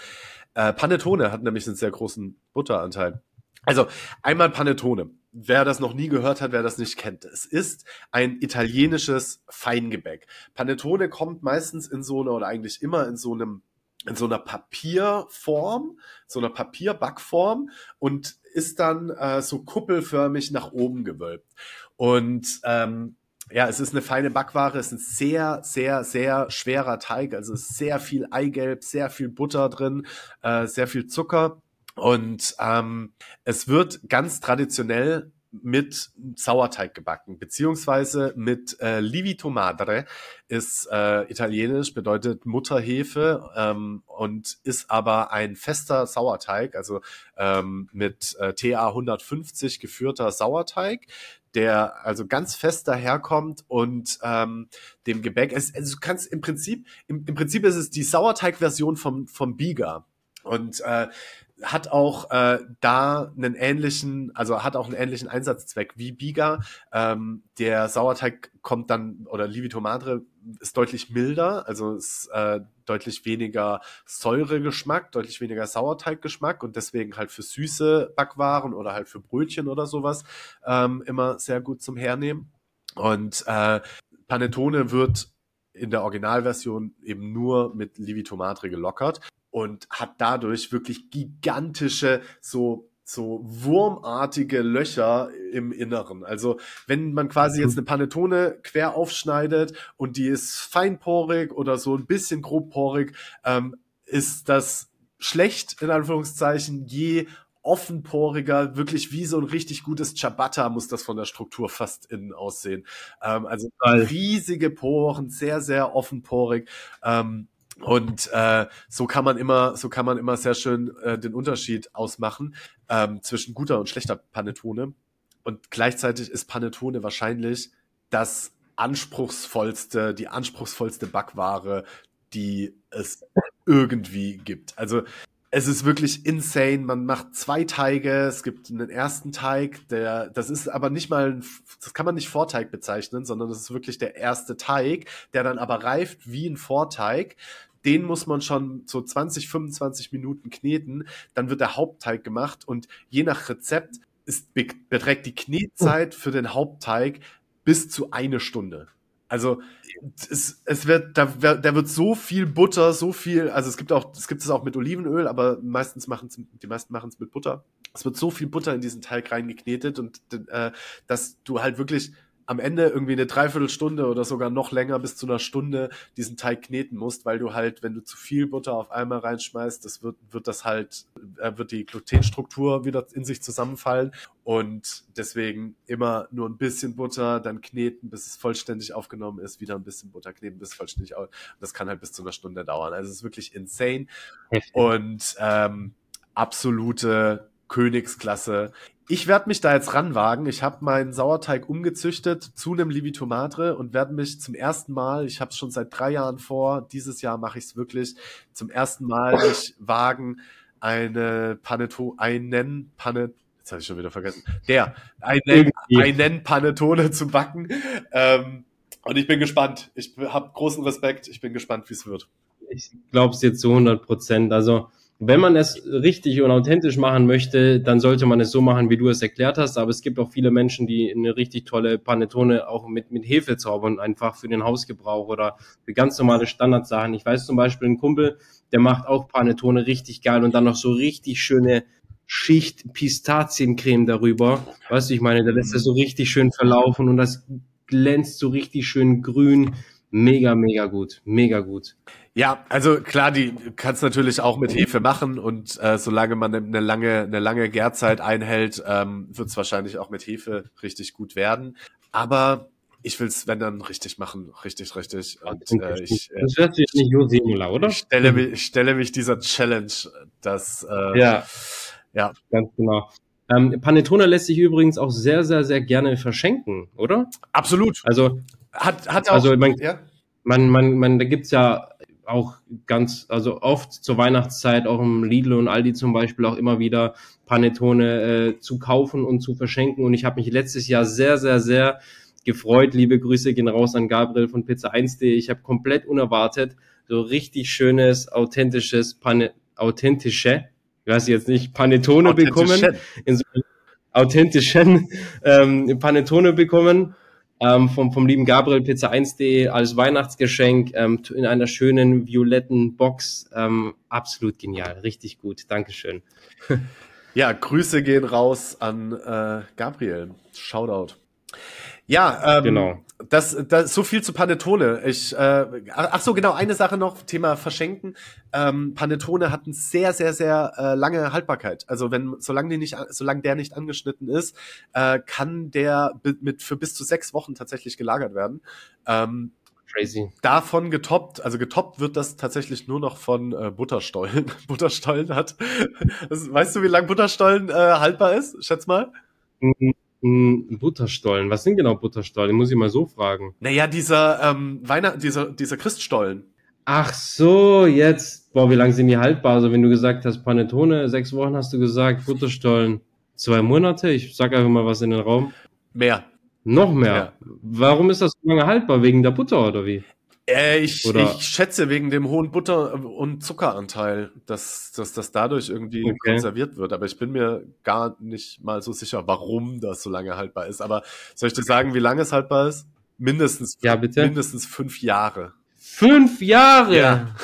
Äh, Panettone hat nämlich einen sehr großen Butteranteil. Also einmal Panettone. Wer das noch nie gehört hat, wer das nicht kennt, es ist ein italienisches Feingebäck. Panettone kommt meistens in so einer oder eigentlich immer in so einem in so einer Papierform, so einer Papierbackform und ist dann äh, so kuppelförmig nach oben gewölbt. Und ähm, ja, es ist eine feine Backware, es ist ein sehr, sehr, sehr schwerer Teig, also sehr viel Eigelb, sehr viel Butter drin, äh, sehr viel Zucker. Und ähm, es wird ganz traditionell mit Sauerteig gebacken, beziehungsweise mit äh, Livito Madre, ist äh, italienisch, bedeutet Mutterhefe ähm, und ist aber ein fester Sauerteig, also ähm, mit äh, TA 150 geführter Sauerteig, der also ganz fest daherkommt und ähm, dem Gebäck, also du kannst im Prinzip, im, im Prinzip ist es die Sauerteig-Version vom, vom Biga. Und äh, hat auch äh, da einen ähnlichen, also hat auch einen ähnlichen Einsatzzweck wie Biga. Ähm, der Sauerteig kommt dann, oder Livito Madre ist deutlich milder, also ist äh, deutlich weniger Säuregeschmack, deutlich weniger Sauerteiggeschmack und deswegen halt für süße Backwaren oder halt für Brötchen oder sowas ähm, immer sehr gut zum Hernehmen. Und äh, Panettone wird in der Originalversion eben nur mit Livito Madre gelockert und hat dadurch wirklich gigantische so so wurmartige Löcher im Inneren. Also wenn man quasi jetzt eine Panettone quer aufschneidet und die ist feinporig oder so ein bisschen grobporig, ähm, ist das schlecht in Anführungszeichen je offenporiger, wirklich wie so ein richtig gutes Ciabatta muss das von der Struktur fast innen aussehen. Ähm, also riesige Poren, sehr, sehr offenporig. Ähm, und äh, so kann man immer, so kann man immer sehr schön äh, den Unterschied ausmachen ähm, zwischen guter und schlechter Panettone. Und gleichzeitig ist Panettone wahrscheinlich das anspruchsvollste, die anspruchsvollste Backware, die es irgendwie gibt. Also es ist wirklich insane. Man macht zwei Teige. Es gibt einen ersten Teig, der, das ist aber nicht mal, ein, das kann man nicht Vorteig bezeichnen, sondern das ist wirklich der erste Teig, der dann aber reift wie ein Vorteig. Den muss man schon so 20, 25 Minuten kneten. Dann wird der Hauptteig gemacht und je nach Rezept ist, beträgt die Knetzeit für den Hauptteig bis zu eine Stunde. Also es, es wird, da, da wird so viel Butter, so viel, also es gibt auch, es gibt es auch mit Olivenöl, aber meistens machen es, die meisten machen es mit Butter. Es wird so viel Butter in diesen Teig reingeknetet und äh, dass du halt wirklich am Ende irgendwie eine Dreiviertelstunde oder sogar noch länger bis zu einer Stunde diesen Teig kneten musst, weil du halt, wenn du zu viel Butter auf einmal reinschmeißt, das wird, wird das halt, äh, wird die Glutenstruktur wieder in sich zusammenfallen und deswegen immer nur ein bisschen Butter, dann kneten, bis es vollständig aufgenommen ist, wieder ein bisschen Butter kneten, bis es vollständig auf, das kann halt bis zu einer Stunde dauern. Also es ist wirklich insane und ähm, absolute Königsklasse. Ich werde mich da jetzt ranwagen. Ich habe meinen Sauerteig umgezüchtet zu einem Livito Madre und werde mich zum ersten Mal, ich habe es schon seit drei Jahren vor, dieses Jahr mache ich es wirklich, zum ersten Mal mich wagen, eine Panettone, einen Panettone, jetzt habe ich schon wieder vergessen, der, einen, einen Panettone zu backen. Ähm, und ich bin gespannt. Ich habe großen Respekt. Ich bin gespannt, wie es wird. Ich glaube es jetzt zu 100 Prozent. Also wenn man es richtig und authentisch machen möchte, dann sollte man es so machen, wie du es erklärt hast. Aber es gibt auch viele Menschen, die eine richtig tolle Panettone auch mit, mit Hefe zaubern, einfach für den Hausgebrauch oder für ganz normale Standardsachen. Ich weiß zum Beispiel, ein Kumpel, der macht auch Panettone richtig geil und dann noch so richtig schöne Schicht Pistaziencreme darüber. Weißt du, ich meine, der lässt das so richtig schön verlaufen und das glänzt so richtig schön grün mega, mega gut, mega gut. Ja, also klar, die kannst natürlich auch mit Hefe machen und äh, solange man eine lange, eine lange Gärzeit einhält, ähm, wird es wahrscheinlich auch mit Hefe richtig gut werden. Aber ich will es, wenn dann, richtig machen, richtig, richtig. Und äh, ich, äh, das hört sich nicht nur Simula, oder? Ich stelle, mich, ich stelle mich dieser Challenge, dass äh, ja, ja, ganz genau. Ähm, Panettone lässt sich übrigens auch sehr, sehr, sehr gerne verschenken, oder? Absolut. Also hat, hat auch, also man, ja? man, man, man, da gibt's ja auch ganz, also oft zur Weihnachtszeit, auch im Lidl und Aldi zum Beispiel auch immer wieder Panettone äh, zu kaufen und zu verschenken. Und ich habe mich letztes Jahr sehr, sehr, sehr gefreut. Liebe Grüße gehen raus an Gabriel von Pizza1.de. Ich habe komplett unerwartet so richtig schönes, authentisches, Pane, authentische, ich weiß jetzt nicht, Panettone bekommen. In so authentischen ähm, Panettone bekommen. Ähm, vom, vom lieben Gabriel Pizza1.de als Weihnachtsgeschenk ähm, in einer schönen violetten Box. Ähm, absolut genial, richtig gut. Dankeschön. Ja, Grüße gehen raus an äh, Gabriel. Shoutout. Ja, ähm, genau. Das, das so viel zu Panettone. Ich, äh, ach so, genau, eine Sache noch, Thema Verschenken. Ähm, Panettone hat eine sehr, sehr, sehr äh, lange Haltbarkeit. Also wenn, solange die nicht, solange der nicht angeschnitten ist, äh, kann der mit für bis zu sechs Wochen tatsächlich gelagert werden. Ähm, Crazy. Davon getoppt, also getoppt wird das tatsächlich nur noch von äh, Butterstollen. Butterstollen hat. Weißt du, wie lang Butterstollen äh, haltbar ist? Schätz mal. Mhm. Butterstollen. Was sind genau Butterstollen? Muss ich mal so fragen. Naja, dieser ähm, Weihnacht, dieser, dieser Christstollen. Ach so, jetzt. Boah, wie lange sind die haltbar? Also wenn du gesagt hast, Panettone, sechs Wochen hast du gesagt, Butterstollen, zwei Monate. Ich sag einfach mal was in den Raum. Mehr. Noch mehr. Ja. Warum ist das so lange haltbar? Wegen der Butter oder wie? Äh, ich, ich schätze wegen dem hohen Butter- und Zuckeranteil, dass, dass das dadurch irgendwie okay. konserviert wird. Aber ich bin mir gar nicht mal so sicher, warum das so lange haltbar ist. Aber soll ich dir sagen, wie lange es haltbar ist? Mindestens, ja, bitte? mindestens fünf Jahre. Fünf Jahre? Ja.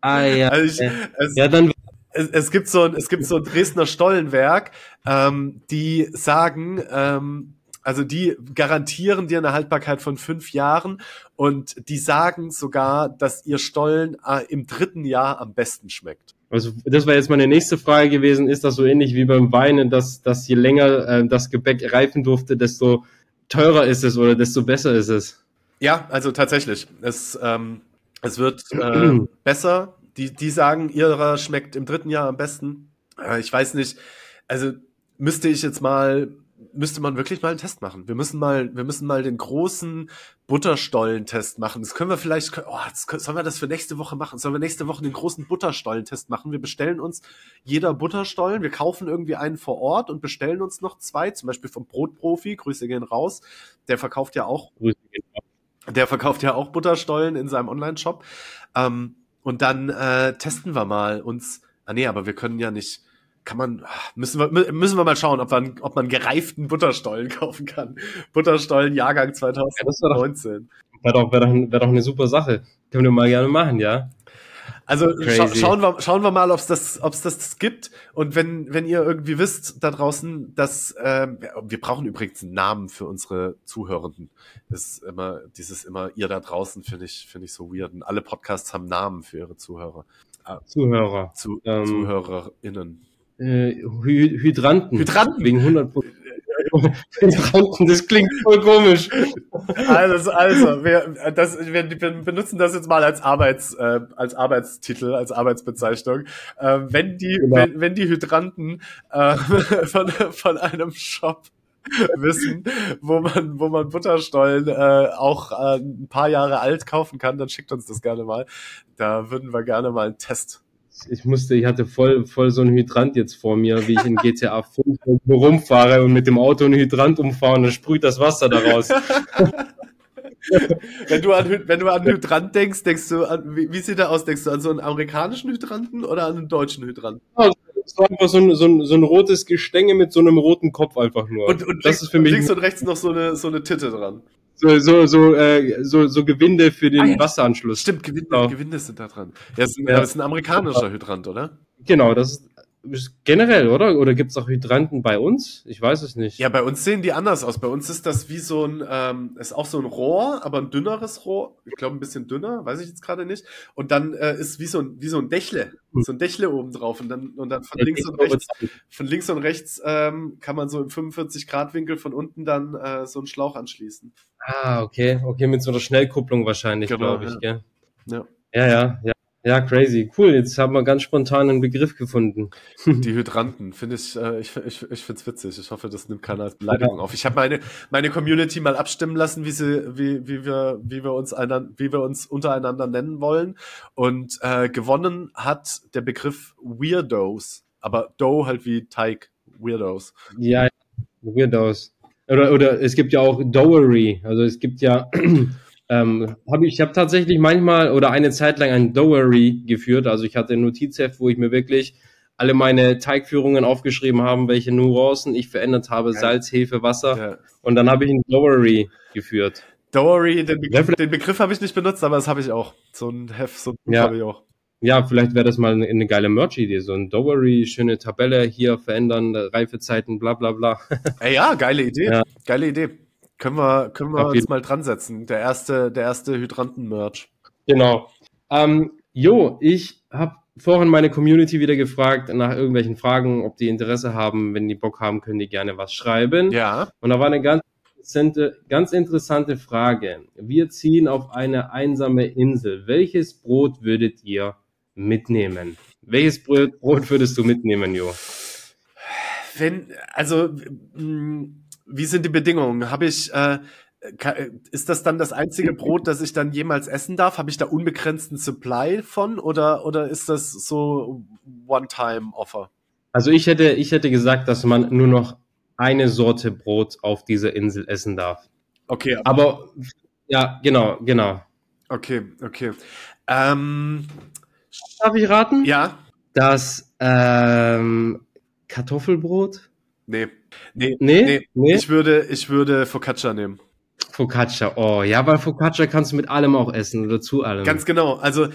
Ah, ja. Also ich, es, ja, dann es, es, gibt so ein, es gibt so ein Dresdner Stollenwerk, ähm, die sagen, ähm, also die garantieren dir eine Haltbarkeit von fünf Jahren und die sagen sogar, dass ihr Stollen äh, im dritten Jahr am besten schmeckt. Also das wäre jetzt meine nächste Frage gewesen. Ist das so ähnlich wie beim Weinen, dass, dass je länger äh, das Gebäck reifen durfte, desto teurer ist es oder desto besser ist es? Ja, also tatsächlich. Es, ähm, es wird äh, besser. Die, die sagen, ihrer schmeckt im dritten Jahr am besten. Äh, ich weiß nicht, also müsste ich jetzt mal müsste man wirklich mal einen Test machen. Wir müssen mal, wir müssen mal den großen Butterstollentest machen. Das können wir vielleicht, oh, das, sollen wir das für nächste Woche machen? Sollen wir nächste Woche den großen Butterstollentest machen? Wir bestellen uns jeder Butterstollen, wir kaufen irgendwie einen vor Ort und bestellen uns noch zwei, zum Beispiel vom Brotprofi, Grüße gehen raus. Der verkauft ja auch, der verkauft ja auch Butterstollen in seinem Online-Shop. Ähm, und dann äh, testen wir mal uns, ah nee, aber wir können ja nicht, kann man, müssen wir, müssen wir mal schauen, ob man, ob man gereiften Butterstollen kaufen kann. Butterstollen Jahrgang 2019. Ja, wäre doch, wär doch, wär doch eine super Sache. Können wir mal gerne machen, ja. Also scha schauen, wir, schauen wir mal, ob es das, ob's das gibt. Und wenn, wenn ihr irgendwie wisst da draußen, dass äh, wir brauchen übrigens einen Namen für unsere Zuhörenden. Das ist immer, dieses immer ihr da draußen finde ich, finde ich so weird. Und alle Podcasts haben Namen für ihre Zuhörer. Zuhörer. Zu, ähm, ZuhörerInnen äh, Hydranten. Hydranten. Wegen 100 Hydranten, das klingt voll komisch. Also, also wir, das, wir, wir benutzen das jetzt mal als Arbeits, äh, als Arbeitstitel, als Arbeitsbezeichnung. Äh, wenn die, genau. wenn, wenn die Hydranten äh, von, von einem Shop wissen, wo man, wo man Butterstollen äh, auch äh, ein paar Jahre alt kaufen kann, dann schickt uns das gerne mal. Da würden wir gerne mal einen Test ich musste, ich hatte voll, voll so ein Hydrant jetzt vor mir, wie ich in GTA 5 rumfahre und mit dem Auto einen Hydrant umfahre und dann sprüht das Wasser daraus. wenn du an, wenn du an Hydrant denkst, denkst du an, wie, wie sieht der aus? Denkst du an so einen amerikanischen Hydranten oder an einen deutschen Hydranten? Ja, so einfach so ein, so, ein, so ein rotes Gestänge mit so einem roten Kopf einfach nur. Und, und das links, ist für mich links und rechts noch so eine, so eine Titte dran so, so, so, äh, so, so Gewinde für den ah, ja. Wasseranschluss. Stimmt, Gewinde, genau. Gewinde sind da dran. Ja, das ist, ein, das ist ein amerikanischer Hydrant, oder? Genau, das ist generell, oder? Oder gibt's auch Hydranten bei uns? Ich weiß es nicht. Ja, bei uns sehen die anders aus. Bei uns ist das wie so ein, ähm, ist auch so ein Rohr, aber ein dünneres Rohr. Ich glaube, ein bisschen dünner, weiß ich jetzt gerade nicht. Und dann äh, ist wie so ein, wie so ein Dächle, so ein Dächle oben drauf. Und dann, und dann von Ja, links und rechts, von links und rechts ähm, kann man so im 45 Grad Winkel von unten dann äh, so einen Schlauch anschließen. Ah, okay. Okay, mit so einer Schnellkupplung wahrscheinlich, Genau, glaube ich, ja. gell? Ja. Ja, ja, ja. Ja, crazy. Cool, jetzt haben wir ganz spontan einen Begriff gefunden. Die Hydranten, finde ich, äh, ich, ich, ich finde es witzig. Ich hoffe, das nimmt keiner als Beleidigung auf. Ich habe meine, meine Community mal abstimmen lassen, wie sie, wie, wie wir, wie wir uns einander, wie wir uns untereinander nennen wollen. Und äh, gewonnen hat der Begriff Weirdos. Aber Dough halt wie Teig. Weirdos. Ja, Weirdos. Oder, oder es gibt ja auch Dowry. Also es gibt ja, ähm, hab ich, ich habe tatsächlich manchmal oder eine Zeit lang ein Dowry geführt. Also ich hatte ein Notizheft, wo ich mir wirklich alle meine Teigführungen aufgeschrieben habe, welche Nuancen ich verändert habe, Geil. Salz, Hefe, Wasser. Ja. Und dann habe ich ein Dowry geführt. Dowery, den Begriff, Ja, den Begriff habe ich nicht benutzt, aber das habe ich auch. So ein Heft, so ein Ja. habe ich auch. Ja, vielleicht wäre das mal eine, eine geile Merch-Idee. So ein Dowry, schöne Tabelle hier verändern, Reifezeiten, bla bla bla. Ja, geile Idee. Ja. Geile Idee. Können wir, können wir uns mal dran setzen. Der erste, der erste Hydranten-Merch. Genau. Ähm, jo, ich habe vorhin meine Community wieder gefragt nach irgendwelchen Fragen, ob die Interesse haben. Wenn die Bock haben, können die gerne was schreiben. Ja. Und da war eine ganz interessante, ganz interessante Frage. Wir ziehen auf eine einsame Insel. Welches Brot würdet ihr mitnehmen? Welches Brot, Brot würdest du mitnehmen, Jo? Wenn, also, mh, wie sind die Bedingungen? Habe ich, äh, ist das dann das einzige Brot, das ich dann jemals essen darf? Habe ich da unbegrenzten Supply von oder, oder ist das so One-Time-Offer? Also ich hätte, ich hätte gesagt, dass man nur noch eine Sorte Brot auf dieser Insel essen darf. Okay, Aber ja, genau, genau. okay, okay. Ähm, Darf ich raten? ja, Das ähm, Kartoffelbrot? Nee, nee, Nee? nee. Nee? Ich würde, ich würde Focaccia nehmen. Focaccia. Oh, ja, weil Focaccia kannst du mit allem auch essen oder zu allem. Ganz genau. Also äh,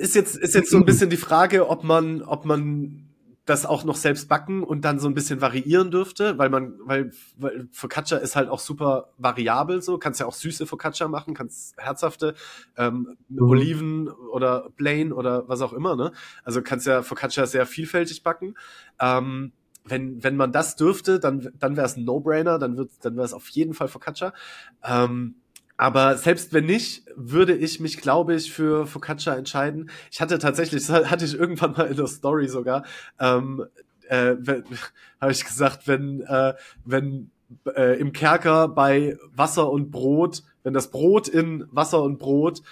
ist jetzt ist jetzt so ein bisschen die Frage, ob man ob man das auch noch selbst backen und dann so ein bisschen variieren dürfte, weil man weil, weil Focaccia ist halt auch super variabel so, kannst ja auch süße Focaccia machen, kannst herzhafte ähm, Mhm. Oliven oder plain oder was auch immer, ne? Also kannst ja Focaccia sehr vielfältig backen. Ähm, wenn, wenn man das dürfte, dann, dann wäre es ein No-Brainer, dann wird, dann wäre es auf jeden Fall Focaccia. Ähm, aber selbst wenn nicht, würde ich mich, glaube ich, für Focaccia entscheiden. Ich hatte tatsächlich, das hatte ich irgendwann mal in der Story sogar, ähm, äh, habe ich gesagt, wenn, äh, wenn äh, im Kerker bei Wasser und Brot, wenn das Brot in Wasser und Brot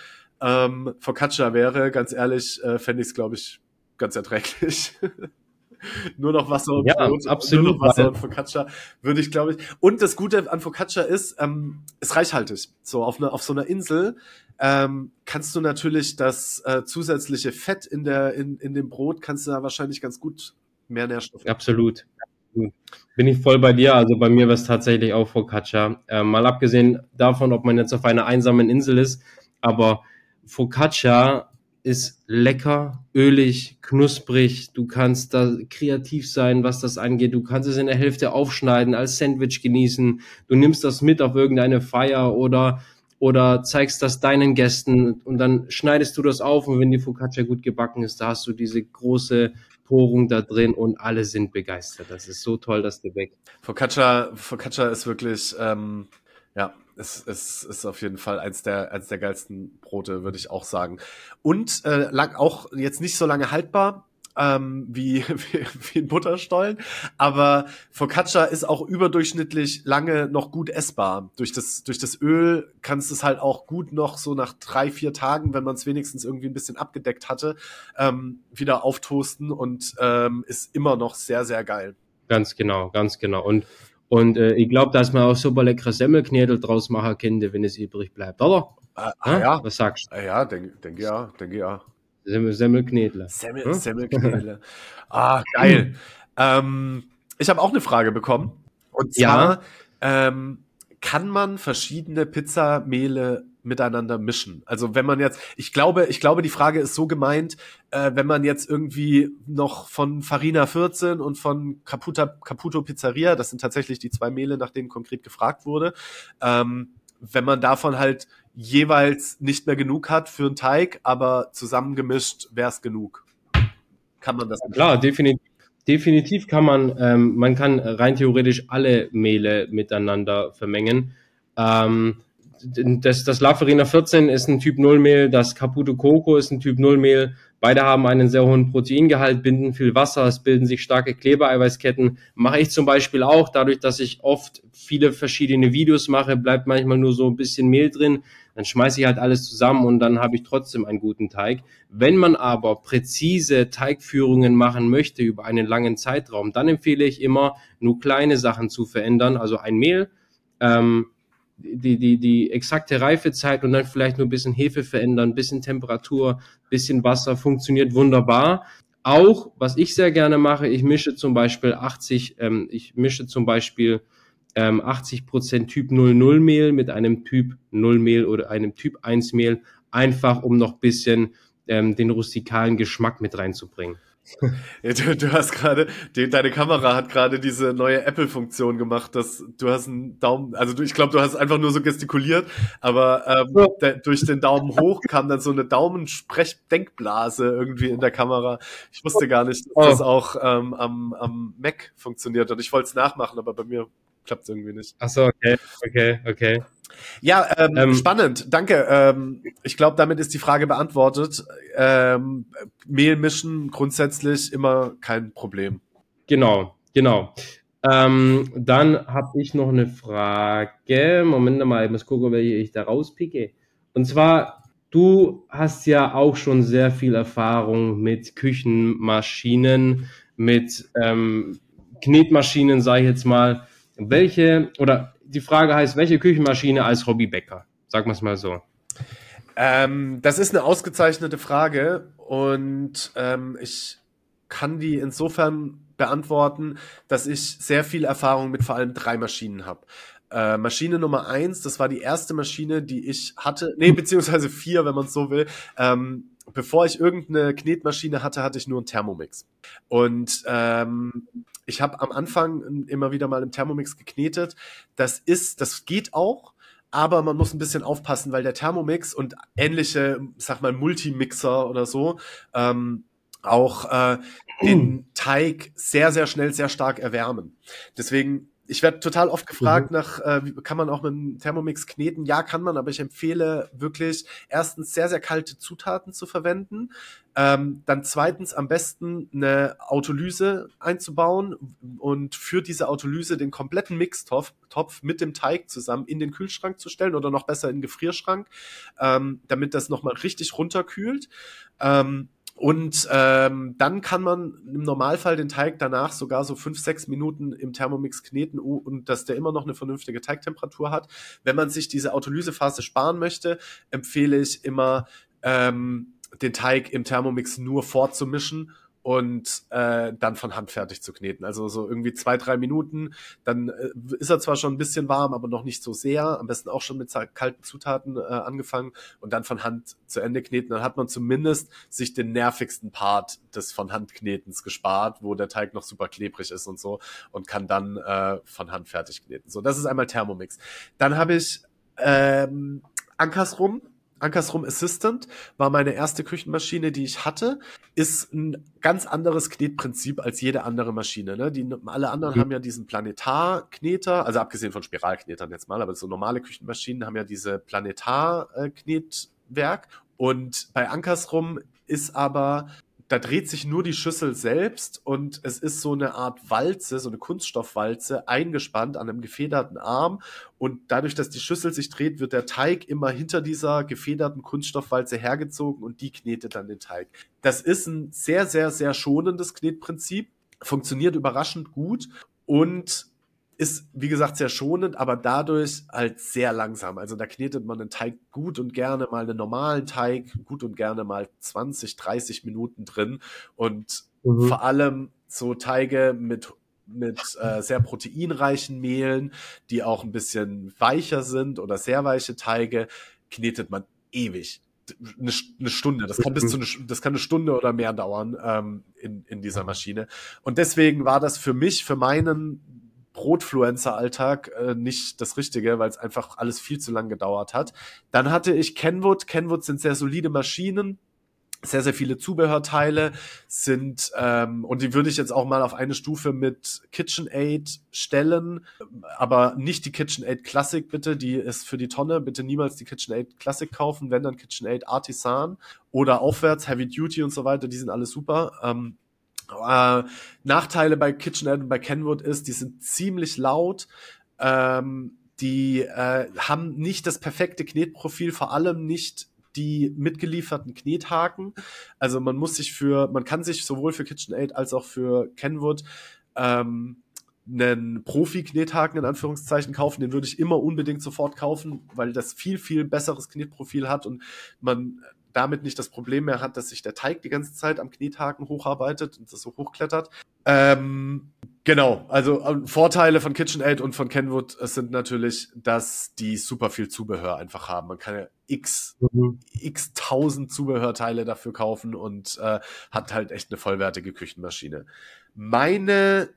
ähm, Focaccia wäre, ganz ehrlich, äh, fände ich es, glaube ich, ganz erträglich. nur noch Wasser und Ja, Brot, absolut, nur noch Wasser weil- und Focaccia würde ich, glaube ich. Und das Gute an Focaccia ist, ähm, es reichhaltig. So auf, einer auf so einer Insel ähm, kannst du natürlich das äh, zusätzliche Fett in der in, in dem Brot kannst du da wahrscheinlich ganz gut mehr Nährstoffe. Absolut. Absolut. Bin ich voll bei dir. Also bei mir wäre es tatsächlich auch Focaccia. Äh, mal abgesehen davon, ob man jetzt auf einer einsamen Insel ist, aber Focaccia ist lecker, ölig, knusprig. Du kannst da kreativ sein, was das angeht. Du kannst es in der Hälfte aufschneiden, als Sandwich genießen. Du nimmst das mit auf irgendeine Feier oder oder zeigst das deinen Gästen und dann schneidest du das auf und wenn die Focaccia gut gebacken ist, da hast du diese große Porung da drin und alle sind begeistert. Das ist so toll, dass du weg. Focaccia, Focaccia ist wirklich, ähm, ja, es ist, ist auf jeden Fall eins der, eins der geilsten Brote, würde ich auch sagen. Und äh, lang, auch jetzt nicht so lange haltbar ähm, wie, wie, wie ein Butterstollen, aber Focaccia ist auch überdurchschnittlich lange noch gut essbar. Durch das, durch das Öl kannst du es halt auch gut noch so nach drei, vier Tagen, wenn man es wenigstens irgendwie ein bisschen abgedeckt hatte, ähm, wieder auftoasten und ähm, ist immer noch sehr, sehr geil. Ganz genau, ganz genau. Und, und äh, ich glaube, dass man auch super leckere Semmelknädel draus machen könnte, wenn es übrig bleibt, oder? Ah, Hä? ja, Was sagst Ah Ja, denke denk ja, denke ja. du? Semmel, Semmelknädle. Semmel, Hm? Semmelknödel. Ah, geil. ähm, ich habe auch eine Frage bekommen. Und Ja. zwar, ähm, kann man verschiedene Pizzamehle miteinander mischen? Also wenn man jetzt, ich glaube, ich glaube, die Frage ist so gemeint, äh, wenn man jetzt irgendwie noch von Farina 14 und von Caputa, Caputo Pizzeria, das sind tatsächlich die zwei Mehle, nach denen konkret gefragt wurde, ähm, wenn man davon halt jeweils nicht mehr genug hat für einen Teig, aber zusammengemischt wäre es genug. Kann man das? Klar, definitiv. Definitiv kann man, ähm, man kann rein theoretisch alle Mehle miteinander vermengen. Ähm, das, das La Farina 14 ist ein Typ 0 Mehl, das Caputo Coco ist ein Typ 0 Mehl. Beide haben einen sehr hohen Proteingehalt, binden viel Wasser, es bilden sich starke Klebeeiweißketten. Mache ich zum Beispiel auch, dadurch, dass ich oft viele verschiedene Videos mache, bleibt manchmal nur so ein bisschen Mehl drin. Dann schmeiße ich halt alles zusammen und dann habe ich trotzdem einen guten Teig. Wenn man aber präzise Teigführungen machen möchte über einen langen Zeitraum, dann empfehle ich immer, nur kleine Sachen zu verändern. Also ein Mehl, ähm, die, die, die exakte Reifezeit und dann vielleicht nur ein bisschen Hefe verändern, ein bisschen Temperatur, bisschen Wasser, funktioniert wunderbar. Auch, was ich sehr gerne mache, ich mische zum Beispiel 80, ähm, ich mische zum Beispiel ähm, 80 Prozent Typ 00 Mehl mit einem Typ 0 Mehl oder einem Typ 1 Mehl, einfach um noch bisschen ähm, den rustikalen Geschmack mit reinzubringen. Ja, du, du, hast gerade, deine Kamera hat gerade diese neue Apple-Funktion gemacht, dass du hast einen Daumen, also du, ich glaube, du hast einfach nur so gestikuliert, aber ähm, ja. de, durch den Daumen hoch kam dann so eine Daumensprech-Denkblase irgendwie in der Kamera. Ich wusste gar nicht, dass oh. das auch ähm, am, am Mac funktioniert und ich wollte es nachmachen, aber bei mir klappt es irgendwie nicht. Ach so, okay, okay, okay. Ja, ähm, ähm, spannend. Danke. Ähm, ich glaube, damit ist die Frage beantwortet. Ähm, Mehl mischen grundsätzlich immer kein Problem. Genau, genau. Ähm, dann habe ich noch eine Frage. Moment mal, ich muss gucken, welche ich da rauspicke. Und zwar, du hast ja auch schon sehr viel Erfahrung mit Küchenmaschinen, mit ähm, Knetmaschinen, sage ich jetzt mal. Welche, oder die Frage heißt, welche Küchenmaschine als Hobbybäcker? Sagen wir es mal so. Ähm, das ist eine ausgezeichnete Frage und ähm, ich kann die insofern beantworten, dass ich sehr viel Erfahrung mit vor allem drei Maschinen habe. Äh, Maschine Nummer eins, das war die erste Maschine, die ich hatte, nee, beziehungsweise vier, wenn man es so will. Ähm, bevor ich irgendeine Knetmaschine hatte, hatte ich nur einen Thermomix. Und ähm, ich habe am Anfang immer wieder mal im Thermomix geknetet. Das ist, das geht auch, aber man muss ein bisschen aufpassen, weil der Thermomix und ähnliche, sag mal, Multimixer oder so, ähm, auch äh, den Teig sehr, sehr schnell, sehr stark erwärmen. Deswegen ich werde total oft gefragt mhm. nach, äh, kann man auch mit einem Thermomix kneten? Ja, kann man, aber ich empfehle wirklich erstens sehr, sehr kalte Zutaten zu verwenden. Ähm, dann zweitens am besten eine Autolyse einzubauen und für diese Autolyse den kompletten Mixtopf Topf mit dem Teig zusammen in den Kühlschrank zu stellen oder noch besser in den Gefrierschrank, ähm, damit das nochmal richtig runterkühlt. Ähm, und ähm, dann kann man im Normalfall den Teig danach sogar so fünf, sechs Minuten im Thermomix kneten und dass der immer noch eine vernünftige Teigtemperatur hat. Wenn man sich diese Autolysephase sparen möchte, empfehle ich immer ähm, den Teig im Thermomix nur vorzumischen und äh, dann von Hand fertig zu kneten. Also so irgendwie zwei, drei Minuten, dann äh, ist er zwar schon ein bisschen warm, aber noch nicht so sehr. Am besten auch schon mit kalten Zutaten äh, angefangen und dann von Hand zu Ende kneten. Dann hat man zumindest sich den nervigsten Part des von Hand Knetens gespart, wo der Teig noch super klebrig ist und so und kann dann äh, von Hand fertig kneten. So, das ist einmal Thermomix. Dann habe ich ähm, Ankers rum Ankersrum Assistant war meine erste Küchenmaschine, die ich hatte. Ist ein ganz anderes Knetprinzip als jede andere Maschine. Ne? Die, alle anderen mhm. haben ja diesen Planetar-Kneter, also abgesehen von Spiralknetern jetzt mal, aber so normale Küchenmaschinen haben ja diese Planetar-Knetwerk. Und bei Ankersrum ist aber da dreht sich nur die Schüssel selbst und es ist so eine Art Walze, so eine Kunststoffwalze, eingespannt an einem gefederten Arm. Und dadurch, dass die Schüssel sich dreht, wird der Teig immer hinter dieser gefederten Kunststoffwalze hergezogen und die knetet dann den Teig. Das ist ein sehr, sehr, sehr schonendes Knetprinzip, funktioniert überraschend gut und ist, wie gesagt, sehr schonend, aber dadurch halt sehr langsam. Also da knetet man einen Teig gut und gerne mal einen normalen Teig, gut und gerne mal 20, 30 Minuten drin. Und mhm. vor allem so Teige mit mit äh, sehr proteinreichen Mehlen, die auch ein bisschen weicher sind oder sehr weiche Teige, knetet man ewig. Eine, eine Stunde. Das kann bis zu eine, das kann eine Stunde oder mehr dauern ähm, in, in dieser Maschine. Und deswegen war das für mich, für meinen Brotfluencer-Alltag äh, nicht das Richtige, weil es einfach alles viel zu lang gedauert hat. Dann hatte ich Kenwood. Kenwood sind sehr solide Maschinen sehr, sehr viele Zubehörteile sind, ähm, und die würde ich jetzt auch mal auf eine Stufe mit KitchenAid stellen, aber nicht die KitchenAid Classic bitte, die ist für die Tonne, bitte niemals die KitchenAid Classic kaufen, wenn dann KitchenAid Artisan oder aufwärts, Heavy Duty und so weiter, die sind alle super. Ähm, äh, Nachteile bei KitchenAid und bei Kenwood ist, die sind ziemlich laut, ähm, die äh, haben nicht das perfekte Knetprofil, vor allem nicht die mitgelieferten Knethaken. Also man muss sich für, man kann sich sowohl für KitchenAid als auch für Kenwood ähm, einen Profi-Knethaken in Anführungszeichen kaufen, den würde ich immer unbedingt sofort kaufen, weil das viel, viel besseres Knetprofil hat und man damit nicht das Problem mehr hat, dass sich der Teig die ganze Zeit am Knethaken hocharbeitet und das so hochklettert. Ähm, genau, also äh, Vorteile von KitchenAid und von Kenwood sind natürlich, dass die super viel Zubehör einfach haben. Man kann ja x, mhm. x tausend Zubehörteile dafür kaufen und äh, hat halt echt eine vollwertige Küchenmaschine. Meine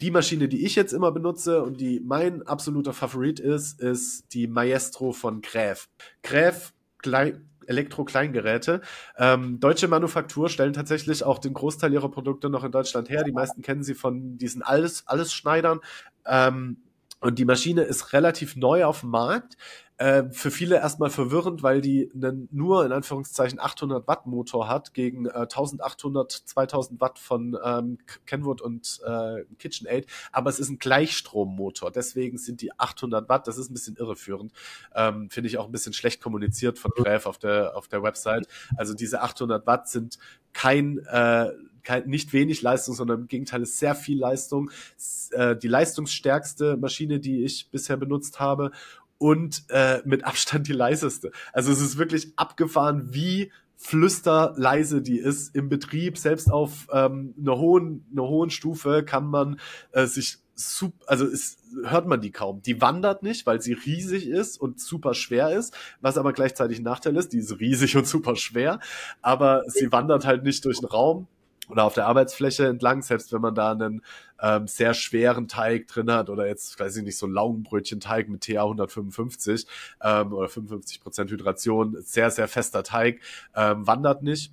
die Maschine, die ich jetzt immer benutze und die mein absoluter Favorit ist, ist die Maestro von Gräf. Gräf Elektro-Kleingeräte. Ähm, deutsche Manufaktur stellen tatsächlich auch den Großteil ihrer Produkte noch in Deutschland her. Die meisten kennen sie von diesen alles, alles Schneidern. Ähm, und die Maschine ist relativ neu auf dem Markt. Äh, für viele erstmal verwirrend, weil die einen nur in Anführungszeichen 800 Watt Motor hat gegen äh, 1800, 2000 Watt von ähm, Kenwood und äh, KitchenAid. Aber es ist ein Gleichstrommotor. Deswegen sind die 800 Watt. Das ist ein bisschen irreführend. Ähm, Finde ich auch ein bisschen schlecht kommuniziert von Graf auf der, auf der Website. Also diese 800 Watt sind kein, äh, kein, nicht wenig Leistung, sondern im Gegenteil ist sehr viel Leistung. Äh, die leistungsstärkste Maschine, die ich bisher benutzt habe und äh, mit Abstand die leiseste. Also es ist wirklich abgefahren, wie flüsterleise die ist im Betrieb. Selbst auf ähm, einer hohen, einer hohen Stufe kann man äh, sich super, also ist, hört man die kaum. Die wandert nicht, weil sie riesig ist und super schwer ist, was aber gleichzeitig ein Nachteil ist. Die ist riesig und super schwer, aber sie wandert halt nicht durch den Raum oder auf der Arbeitsfläche entlang, selbst wenn man da einen ähm, sehr schweren Teig drin hat oder jetzt, weiß ich nicht, so Laugenbrötchen-Teig mit TA 155 ähm, oder 55 Prozent Hydration, sehr, sehr fester Teig, ähm, wandert nicht,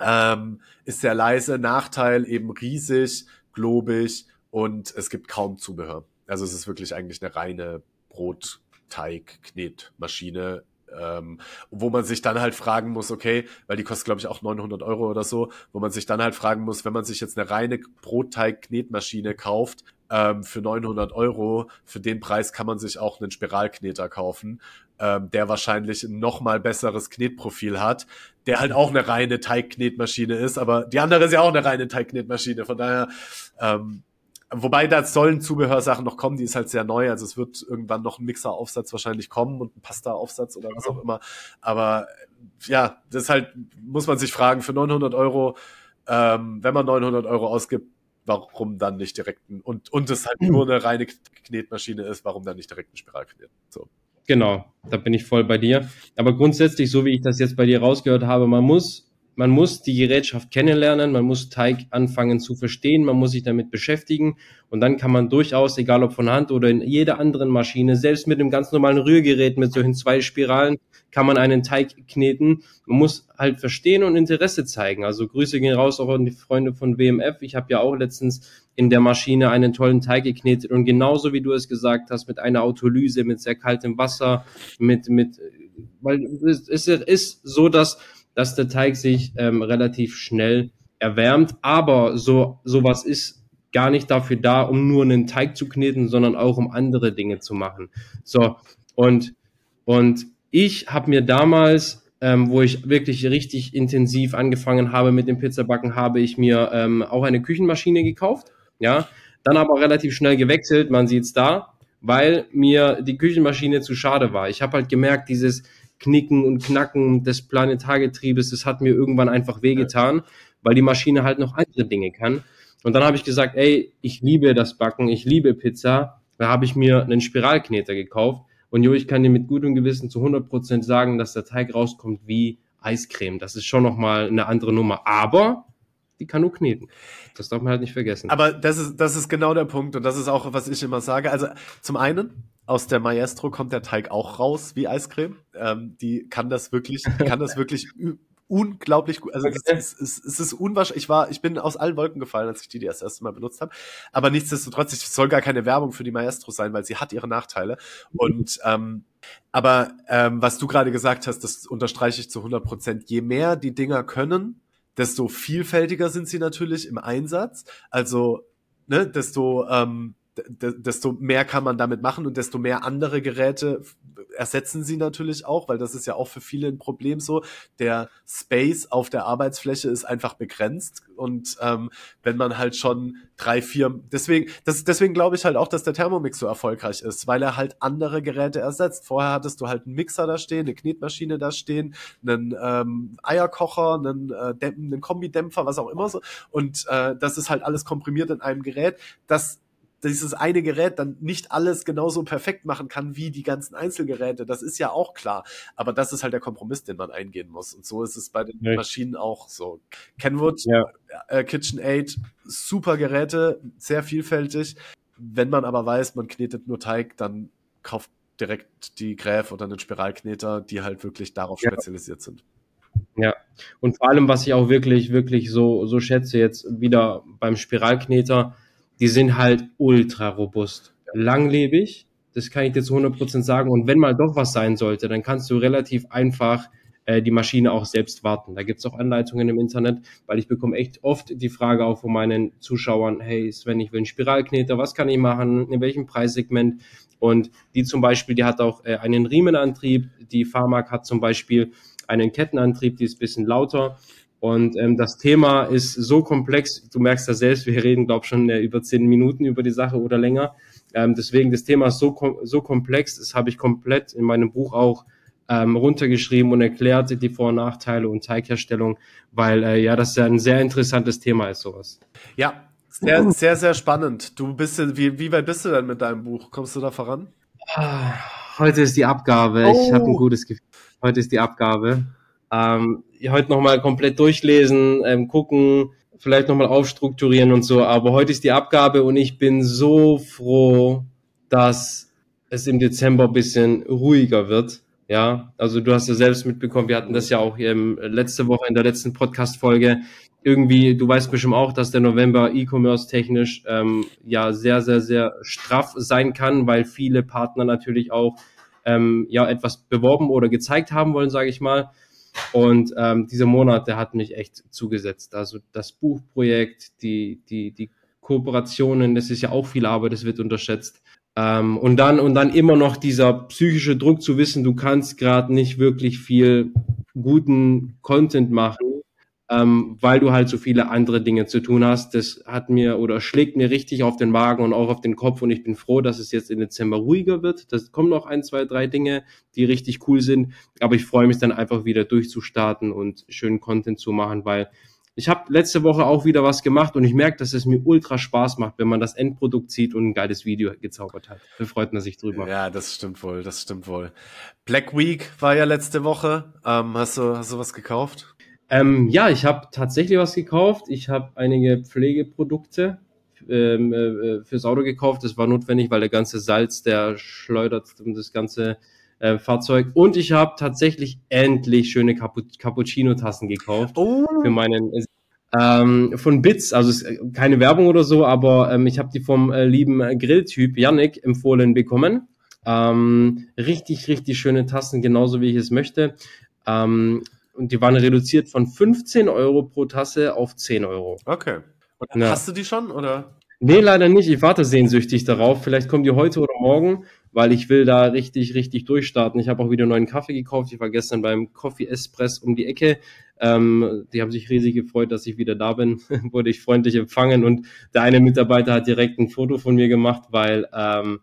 ähm, ist sehr leise, Nachteil eben riesig, globig und es gibt kaum Zubehör. Also es ist wirklich eigentlich eine reine Brotteig-Knetmaschine ähm, wo man sich dann halt fragen muss, okay, weil die kostet glaube ich auch 900 Euro oder so, wo man sich dann halt fragen muss, wenn man sich jetzt eine reine Brotteig-Knetmaschine kauft ähm, für 900 Euro, für den Preis kann man sich auch einen Spiralkneter kaufen, ähm, der wahrscheinlich ein nochmal besseres Knetprofil hat, der halt auch eine reine Teigknetmaschine ist, aber die andere ist ja auch eine reine Teigknetmaschine, von daher ähm, Wobei da sollen Zubehörsachen noch kommen, die ist halt sehr neu. Also es wird irgendwann noch ein Mixer-Aufsatz wahrscheinlich kommen und ein Pasta-Aufsatz oder was auch immer. Aber ja, das halt, muss man sich fragen, für 900 Euro, ähm, wenn man 900 Euro ausgibt, warum dann nicht direkt ein, und, und es halt nur eine reine Knetmaschine ist, warum dann nicht direkt ein Spiralknet? So. Genau, da bin ich voll bei dir. Aber grundsätzlich, so wie ich das jetzt bei dir rausgehört habe, man muss man muss die Gerätschaft kennenlernen, man muss Teig anfangen zu verstehen, man muss sich damit beschäftigen und dann kann man durchaus, egal ob von Hand oder in jeder anderen Maschine, selbst mit einem ganz normalen Rührgerät mit solchen zwei Spiralen, kann man einen Teig kneten. Man muss halt verstehen und Interesse zeigen. Also Grüße gehen raus auch an die Freunde von WMF. Ich habe ja auch letztens in der Maschine einen tollen Teig geknetet und genauso wie du es gesagt hast, mit einer Autolyse, mit sehr kaltem Wasser, mit, mit, weil es ist so, dass dass der Teig sich ähm, relativ schnell erwärmt. Aber so sowas ist gar nicht dafür da, um nur einen Teig zu kneten, sondern auch um andere Dinge zu machen. So und und ich habe mir damals, ähm, wo ich wirklich richtig intensiv angefangen habe mit dem Pizzabacken, habe ich mir ähm, auch eine Küchenmaschine gekauft. Ja, dann aber relativ schnell gewechselt. Man sieht's da, weil mir die Küchenmaschine zu schade war. Ich habe halt gemerkt, dieses Knicken und Knacken des Planetargetriebes, das hat mir irgendwann einfach wehgetan, weil die Maschine halt noch andere Dinge kann. Und dann habe ich gesagt, ey, ich liebe das Backen, ich liebe Pizza. Da habe ich mir einen Spiralkneter gekauft Und Jo, ich kann dir mit gutem Gewissen zu 100 Prozent sagen, dass der Teig rauskommt wie Eiscreme. Das ist schon nochmal eine andere Nummer. Aber die kann nur kneten. Das darf man halt nicht vergessen. Aber das ist, das ist genau der Punkt und das ist auch, was ich immer sage. Also zum einen, aus der Maestro kommt der Teig auch raus wie Eiscreme. Ähm, die kann das wirklich, kann das wirklich unglaublich gut. Also okay. es, es, es ist unwahrscheinlich. Ich war, ich bin aus allen Wolken gefallen, als ich die, die das erste Mal benutzt habe. Aber nichtsdestotrotz, es soll gar keine Werbung für die Maestro sein, weil sie hat ihre Nachteile. Und ähm, aber ähm, was du gerade gesagt hast, das unterstreiche ich zu 100 Prozent. Je mehr die Dinger können, desto vielfältiger sind sie natürlich im Einsatz. Also, ne, desto ähm, desto mehr kann man damit machen und desto mehr andere Geräte ersetzen sie natürlich auch, weil das ist ja auch für viele ein Problem so. Der Space auf der Arbeitsfläche ist einfach begrenzt und ähm, wenn man halt schon drei, vier, deswegen, das, deswegen glaube ich halt auch, dass der Thermomix so erfolgreich ist, weil er halt andere Geräte ersetzt. Vorher hattest du halt einen Mixer da stehen, eine Knetmaschine da stehen, einen ähm, Eierkocher, einen, äh, einen Kombidämpfer, was auch immer so und äh, das ist halt alles komprimiert in einem Gerät. Das dieses eine Gerät dann nicht alles genauso perfekt machen kann wie die ganzen Einzelgeräte. Das ist ja auch klar. Aber das ist halt der Kompromiss, den man eingehen muss. Und so ist es bei den ja. Maschinen auch so. Kenwood, ja. äh, KitchenAid, super Geräte, sehr vielfältig. Wenn man aber weiß, man knetet nur Teig, dann kauft direkt die Gräf oder einen Spiralkneter, die halt wirklich darauf ja. spezialisiert sind. Ja, und vor allem, was ich auch wirklich, wirklich so, so schätze, jetzt wieder beim Spiralkneter, die sind halt ultra robust, langlebig. Das kann ich dir zu 100% sagen. Und wenn mal doch was sein sollte, dann kannst du relativ einfach äh, die Maschine auch selbst warten. Da gibt's auch Anleitungen im Internet, weil ich bekomme echt oft die Frage auch von meinen Zuschauern, hey Sven, ich will einen Spiralkneter, was kann ich machen, in welchem Preissegment? Und die zum Beispiel, die hat auch äh, einen Riemenantrieb, die Pharmak hat zum Beispiel einen Kettenantrieb, die ist bisschen lauter. Und ähm, das Thema ist so komplex, du merkst ja selbst, wir reden, glaube schon äh, über zehn Minuten über die Sache oder länger. Ähm, deswegen, das Thema ist so, so komplex, das habe ich komplett in meinem Buch auch ähm, runtergeschrieben und erklärt, die Vor- und Nachteile und Teigherstellung, weil äh, ja, das ja ein sehr interessantes Thema ist, sowas. Ja, sehr, sehr, sehr spannend. Du bist, wie, wie weit bist du denn mit deinem Buch? Kommst du da voran? Ah, heute ist die Abgabe. Oh. Ich habe ein gutes Gefühl. Heute ist die Abgabe. Ähm, heute nochmal komplett durchlesen, ähm, gucken, vielleicht nochmal aufstrukturieren und so. Aber heute ist die Abgabe und ich bin so froh, dass es im Dezember bisschen ruhiger wird. Ja, also du hast ja selbst mitbekommen, wir hatten das ja auch ähm, letzte Woche in der letzten Podcast-Folge. Irgendwie, du weißt bestimmt auch, dass der November E-Commerce technisch ähm, ja sehr, sehr, sehr straff sein kann, weil viele Partner natürlich auch ähm, ja etwas beworben oder gezeigt haben wollen, sage ich mal. Und ähm, dieser Monat, der hat mich echt zugesetzt. Also das Buchprojekt, die, die, die Kooperationen, das ist ja auch viel Arbeit, das wird unterschätzt. Ähm, und dann und dann immer noch dieser psychische Druck zu wissen, du kannst gerade nicht wirklich viel guten Content machen, ähm, weil du halt so viele andere Dinge zu tun hast. Das hat mir oder schlägt mir richtig auf den Magen und auch auf den Kopf und ich bin froh, dass es jetzt im Dezember ruhiger wird. Das kommen noch ein, zwei, drei Dinge, die richtig cool sind, aber ich freue mich dann einfach wieder durchzustarten und schönen Content zu machen, weil ich habe letzte Woche auch wieder was gemacht und ich merke, dass es mir ultra Spaß macht, wenn man das Endprodukt sieht und ein geiles Video gezaubert hat. Da freut man sich drüber. Ja, das stimmt wohl, das stimmt wohl. Black Week war ja letzte Woche. Ähm, hast du hast du was gekauft? Ähm, ja, ich habe tatsächlich was gekauft. Ich habe einige Pflegeprodukte ähm, äh, fürs Auto gekauft. Das war notwendig, weil der ganze Salz, der schleudert um das ganze äh, Fahrzeug. Und ich habe tatsächlich endlich schöne Capu Cappuccino-Tassen gekauft oh. für meinen ähm, von Bits, also keine Werbung oder so, aber ähm, ich habe die vom äh, lieben Grilltyp Yannick empfohlen bekommen. Ähm, richtig, richtig schöne Tassen, genauso wie ich es möchte. Ähm, und die waren reduziert von 15 Euro pro Tasse auf 10 Euro. Okay. Und ja. hast du die schon oder? Nee, leider nicht. Ich warte sehnsüchtig darauf. Vielleicht kommen die heute oder morgen, weil ich will da richtig, richtig durchstarten. Ich habe auch wieder neuen Kaffee gekauft. Ich war gestern beim Coffee Espress um die Ecke. Ähm, die haben sich riesig gefreut, dass ich wieder da bin. Wurde ich freundlich empfangen und der eine Mitarbeiter hat direkt ein Foto von mir gemacht, weil ähm,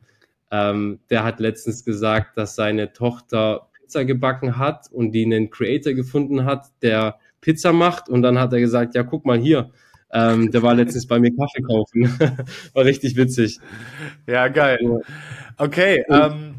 ähm, der hat letztens gesagt, dass seine Tochter Pizza gebacken hat und die einen Creator gefunden hat, der Pizza macht. Und dann hat er gesagt, ja, guck mal hier. Ähm, der war letztens bei mir Kaffee kaufen. war richtig witzig. Ja, geil. Okay, ähm,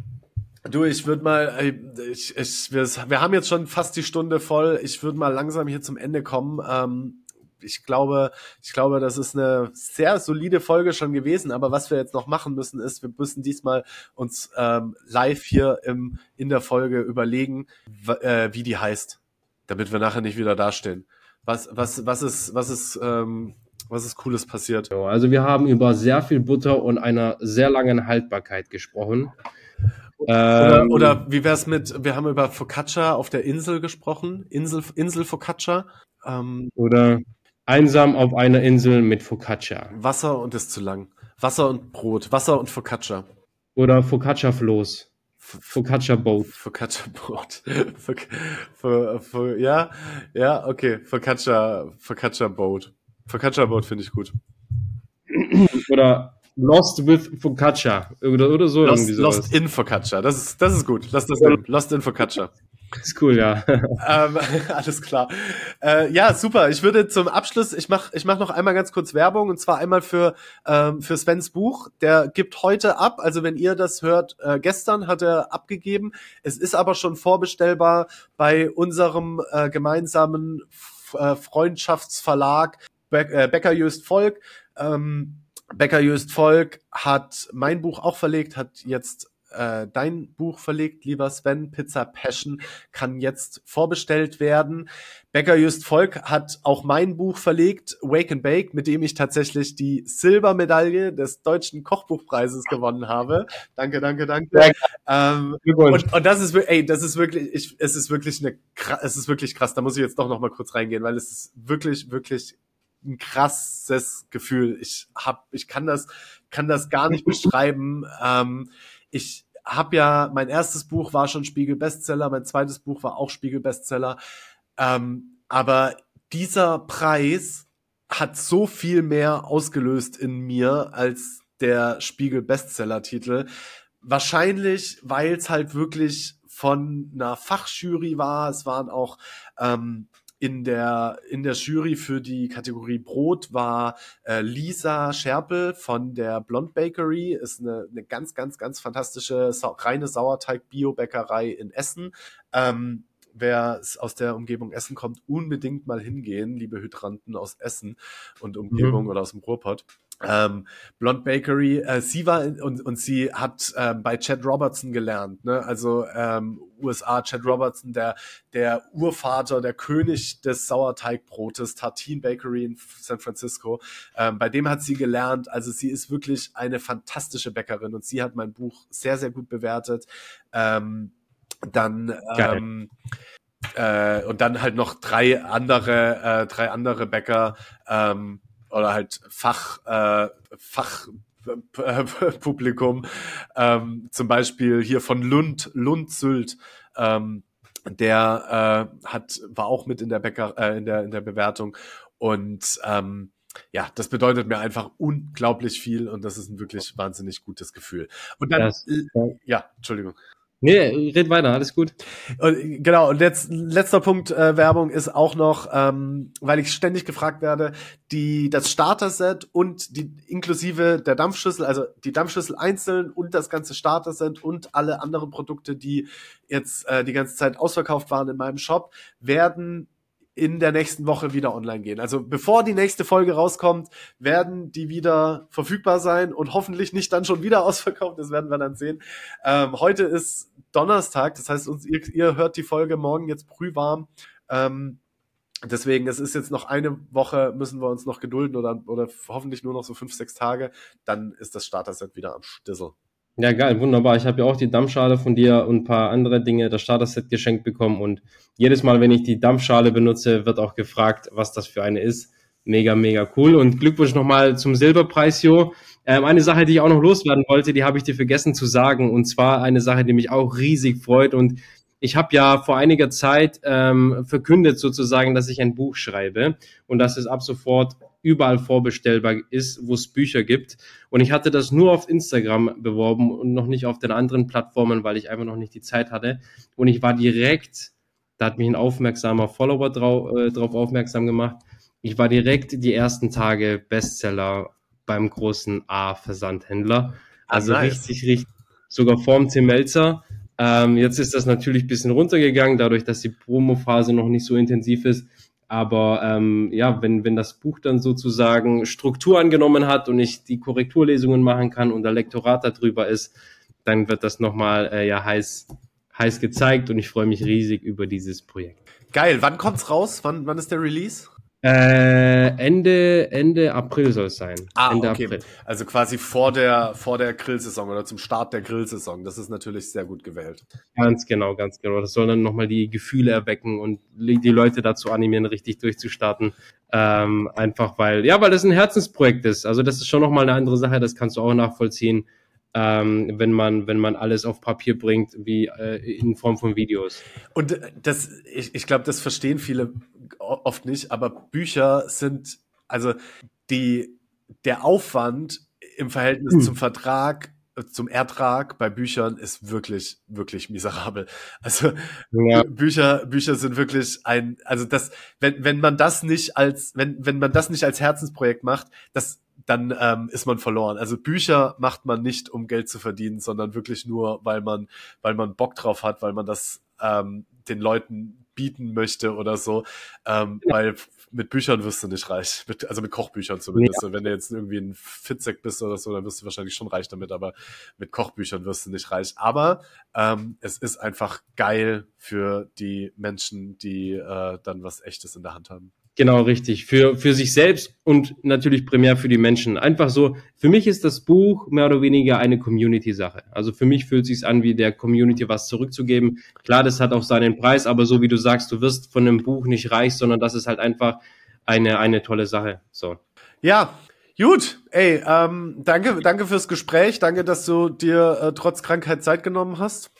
Du, ich würde mal, ich, ich, wir, wir haben jetzt schon fast die Stunde voll. Ich würde mal langsam hier zum Ende kommen. Ähm, ich glaube, ich glaube, das ist eine sehr solide Folge schon gewesen. Aber was wir jetzt noch machen müssen, ist, wir müssen diesmal uns ähm, live hier im, in der Folge überlegen, äh, wie die heißt, damit wir nachher nicht wieder dastehen. Was, was, was ist, was ist, ähm, was ist Cooles passiert? Also wir haben über sehr viel Butter und einer sehr langen Haltbarkeit gesprochen. Oder, ähm, oder wie wär's mit, wir haben über Focaccia auf der Insel gesprochen, Insel, Insel Focaccia. Ähm, oder einsam auf einer Insel mit Focaccia. Wasser und ist zu lang. Wasser und Brot, Wasser und Focaccia. Oder Focaccia Floß. Focaccia Boat. Focaccia Boat. ja, ja, okay. Focaccia, Focaccia Boat. Focaccia Boat finde ich gut. Oder Lost with Focaccia oder, oder so. Lost, Lost in Focaccia. Das ist, das ist gut. Lass das nehmen. Lost in Focaccia. Ist cool, ja. ähm, alles klar. Äh, ja, super. Ich würde zum Abschluss, ich mache ich mach noch einmal ganz kurz Werbung und zwar einmal für, ähm, für Svens Buch. Der gibt heute ab. Also wenn ihr das hört, äh, gestern hat er abgegeben. Es ist aber schon vorbestellbar bei unserem äh, gemeinsamen äh, Freundschaftsverlag Be äh, Becker Just Volk. Ähm, Becker Just Volk hat mein Buch auch verlegt, hat jetzt äh, dein Buch verlegt, lieber Sven. Pizza Passion kann jetzt vorbestellt werden. Becker Just Volk hat auch mein Buch verlegt, Wake and Bake, mit dem ich tatsächlich die Silbermedaille des deutschen Kochbuchpreises gewonnen habe. Danke, danke, danke. Ähm, und, und das ist, ey, das ist wirklich, ich, es ist wirklich eine, es ist wirklich krass. Da muss ich jetzt doch noch mal kurz reingehen, weil es ist wirklich, wirklich ein krasses Gefühl. Ich hab, ich kann das, kann das gar nicht beschreiben. Ähm, ich habe ja, mein erstes Buch war schon Spiegel Bestseller, mein zweites Buch war auch Spiegel Bestseller. Ähm, aber dieser Preis hat so viel mehr ausgelöst in mir als der Spiegel Bestseller Titel. Wahrscheinlich, weil es halt wirklich von einer Fachjury war. Es waren auch ähm, in der, in der Jury für die Kategorie Brot war äh, Lisa Scherpel von der Blond Bakery, ist eine, eine ganz, ganz, ganz fantastische Sa reine Sauerteig-Bio-Bäckerei in Essen. Ähm, wer aus der Umgebung Essen kommt, unbedingt mal hingehen, liebe Hydranten aus Essen und Umgebung mhm. oder aus dem Ruhrpott ähm, Blond Bakery. Äh, sie war in, und, und sie hat ähm, bei Chad Robertson gelernt, ne? Also ähm, USA, Chad Robertson, der der Urvater, der König des Sauerteigbrotes, Tartine Bakery in San Francisco. Ähm, bei dem hat sie gelernt. Also sie ist wirklich eine fantastische Bäckerin und sie hat mein Buch sehr sehr gut bewertet. Ähm, dann ähm, äh, und dann halt noch drei andere äh, drei andere Bäcker. Ähm, oder halt Fach, äh, Fach Publikum, ähm, zum Beispiel hier von Lund, Lund Sylt, ähm, der äh, hat war auch mit in der Bäcker, äh, in der in der Bewertung und ähm, ja, das bedeutet mir einfach unglaublich viel und das ist ein wirklich wahnsinnig gutes Gefühl. Und dann, das, ja, Entschuldigung. Nee, red weiter, alles gut. Und, genau, und letz, letzter Punkt äh, Werbung ist auch noch, ähm, weil ich ständig gefragt werde, die das Starter-Set und die inklusive der Dampfschüssel, also die Dampfschüssel einzeln und das ganze Starter-Set und alle anderen Produkte, die jetzt äh, die ganze Zeit ausverkauft waren in meinem Shop, werden in der nächsten Woche wieder online gehen. Also bevor die nächste Folge rauskommt, werden die wieder verfügbar sein und hoffentlich nicht dann schon wieder ausverkauft. Das werden wir dann sehen. Ähm, heute ist Donnerstag, das heißt, uns, ihr, ihr hört die Folge morgen jetzt prühwarm. Ähm, deswegen, es ist jetzt noch eine Woche, müssen wir uns noch gedulden oder, oder hoffentlich nur noch so fünf, sechs Tage. Dann ist das Starter-Set wieder am Stissel. Ja, geil, wunderbar. Ich habe ja auch die Dampfschale von dir und ein paar andere Dinge, das Starter-Set geschenkt bekommen und jedes Mal, wenn ich die Dampfschale benutze, wird auch gefragt, was das für eine ist. Mega, mega cool und Glückwunsch nochmal zum Silberpreis, Jo. Ähm, eine Sache, die ich auch noch loswerden wollte, die habe ich dir vergessen zu sagen und zwar eine Sache, die mich auch riesig freut und ich habe ja vor einiger Zeit ähm, verkündet sozusagen, dass ich ein Buch schreibe und dass es ab sofort überall vorbestellbar ist, wo es Bücher gibt. Und ich hatte das nur auf Instagram beworben und noch nicht auf den anderen Plattformen, weil ich einfach noch nicht die Zeit hatte. Und ich war direkt, da hat mich ein aufmerksamer Follower drauf, äh, drauf aufmerksam gemacht. Ich war direkt die ersten Tage Bestseller beim großen A-Versandhändler. Also nice. richtig, richtig, sogar vorm Tim Melzer Ähm, jetzt ist das natürlich ein bisschen runtergegangen, dadurch, dass die Promo-Phase noch nicht so intensiv ist. Aber ähm, ja, wenn, wenn das Buch dann sozusagen Struktur angenommen hat und ich die Korrekturlesungen machen kann und der Lektorat darüber ist, dann wird das nochmal äh, ja heiß, heiß gezeigt und ich freue mich riesig über dieses Projekt. Geil, wann kommt's raus? Wann, wann ist der Release? Äh, Ende, Ende April soll es sein. Ah, Ende okay. April. Also quasi vor der, vor der Grillsaison oder zum Start der Grillsaison. Das ist natürlich sehr gut gewählt. Ganz genau, ganz genau. Das soll dann nochmal die Gefühle erwecken und die Leute dazu animieren, richtig durchzustarten. Ähm, einfach weil, ja, weil das ein Herzensprojekt ist. Also das ist schon nochmal eine andere Sache, das kannst du auch nachvollziehen, ähm, wenn man, wenn man alles auf Papier bringt, wie äh, in Form von Videos. Und das, ich, ich glaube, das verstehen viele oft nicht, aber Bücher sind, also die, der Aufwand im Verhältnis Hm. zum Vertrag, zum Ertrag bei Büchern ist wirklich, wirklich miserabel. Also Ja. Bücher, Bücher sind wirklich ein, also das, wenn, wenn man das nicht als, wenn, wenn man das nicht als Herzensprojekt macht, das, dann ähm, ist man verloren. Also Bücher macht man nicht, um Geld zu verdienen, sondern wirklich nur, weil man, weil man Bock drauf hat, weil man das ähm, den Leuten bieten möchte oder so. Ähm, Weil mit Büchern wirst du nicht reich. Mit, also mit Kochbüchern zumindest. Und Wenn du jetzt irgendwie ein Fitzek bist oder so, dann wirst du wahrscheinlich schon reich damit, aber mit Kochbüchern wirst du nicht reich. Aber ähm, es ist einfach geil für die Menschen, die äh, dann was Echtes in der Hand haben. Genau, richtig. Für, für sich selbst und natürlich primär für die Menschen. Einfach so, für mich ist das Buch mehr oder weniger eine Community-Sache. Also für mich fühlt sich an, wie der Community was zurückzugeben. Klar, das hat auch seinen Preis, aber so wie du sagst, du wirst von einem Buch nicht reich, sondern das ist halt einfach eine, eine tolle Sache. So. Ja, gut. Ey, ähm, danke, danke fürs Gespräch. Danke, dass du dir äh, trotz Krankheit Zeit genommen hast.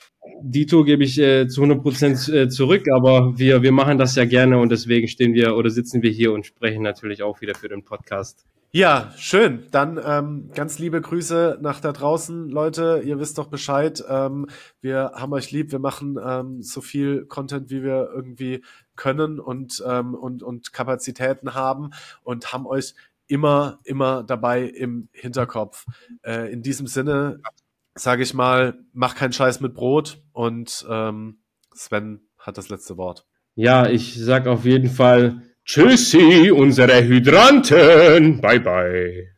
Dito gebe ich äh, zu 100 Prozent äh, zurück, aber wir, wir machen das ja gerne und deswegen stehen wir oder sitzen wir hier und sprechen natürlich auch wieder für den Podcast. Ja, schön. Dann ähm, ganz liebe Grüße nach da draußen, Leute. Ihr wisst doch Bescheid. Ähm, wir haben euch lieb. Wir machen ähm, so viel Content, wie wir irgendwie können und, ähm, und, und Kapazitäten haben und haben euch immer, immer dabei im Hinterkopf. Äh, in diesem Sinne sage ich mal, mach keinen Scheiß mit Brot und ähm, Sven hat das letzte Wort. Ja, ich sag auf jeden Fall Tschüssi, unsere Hydranten. Bye bye.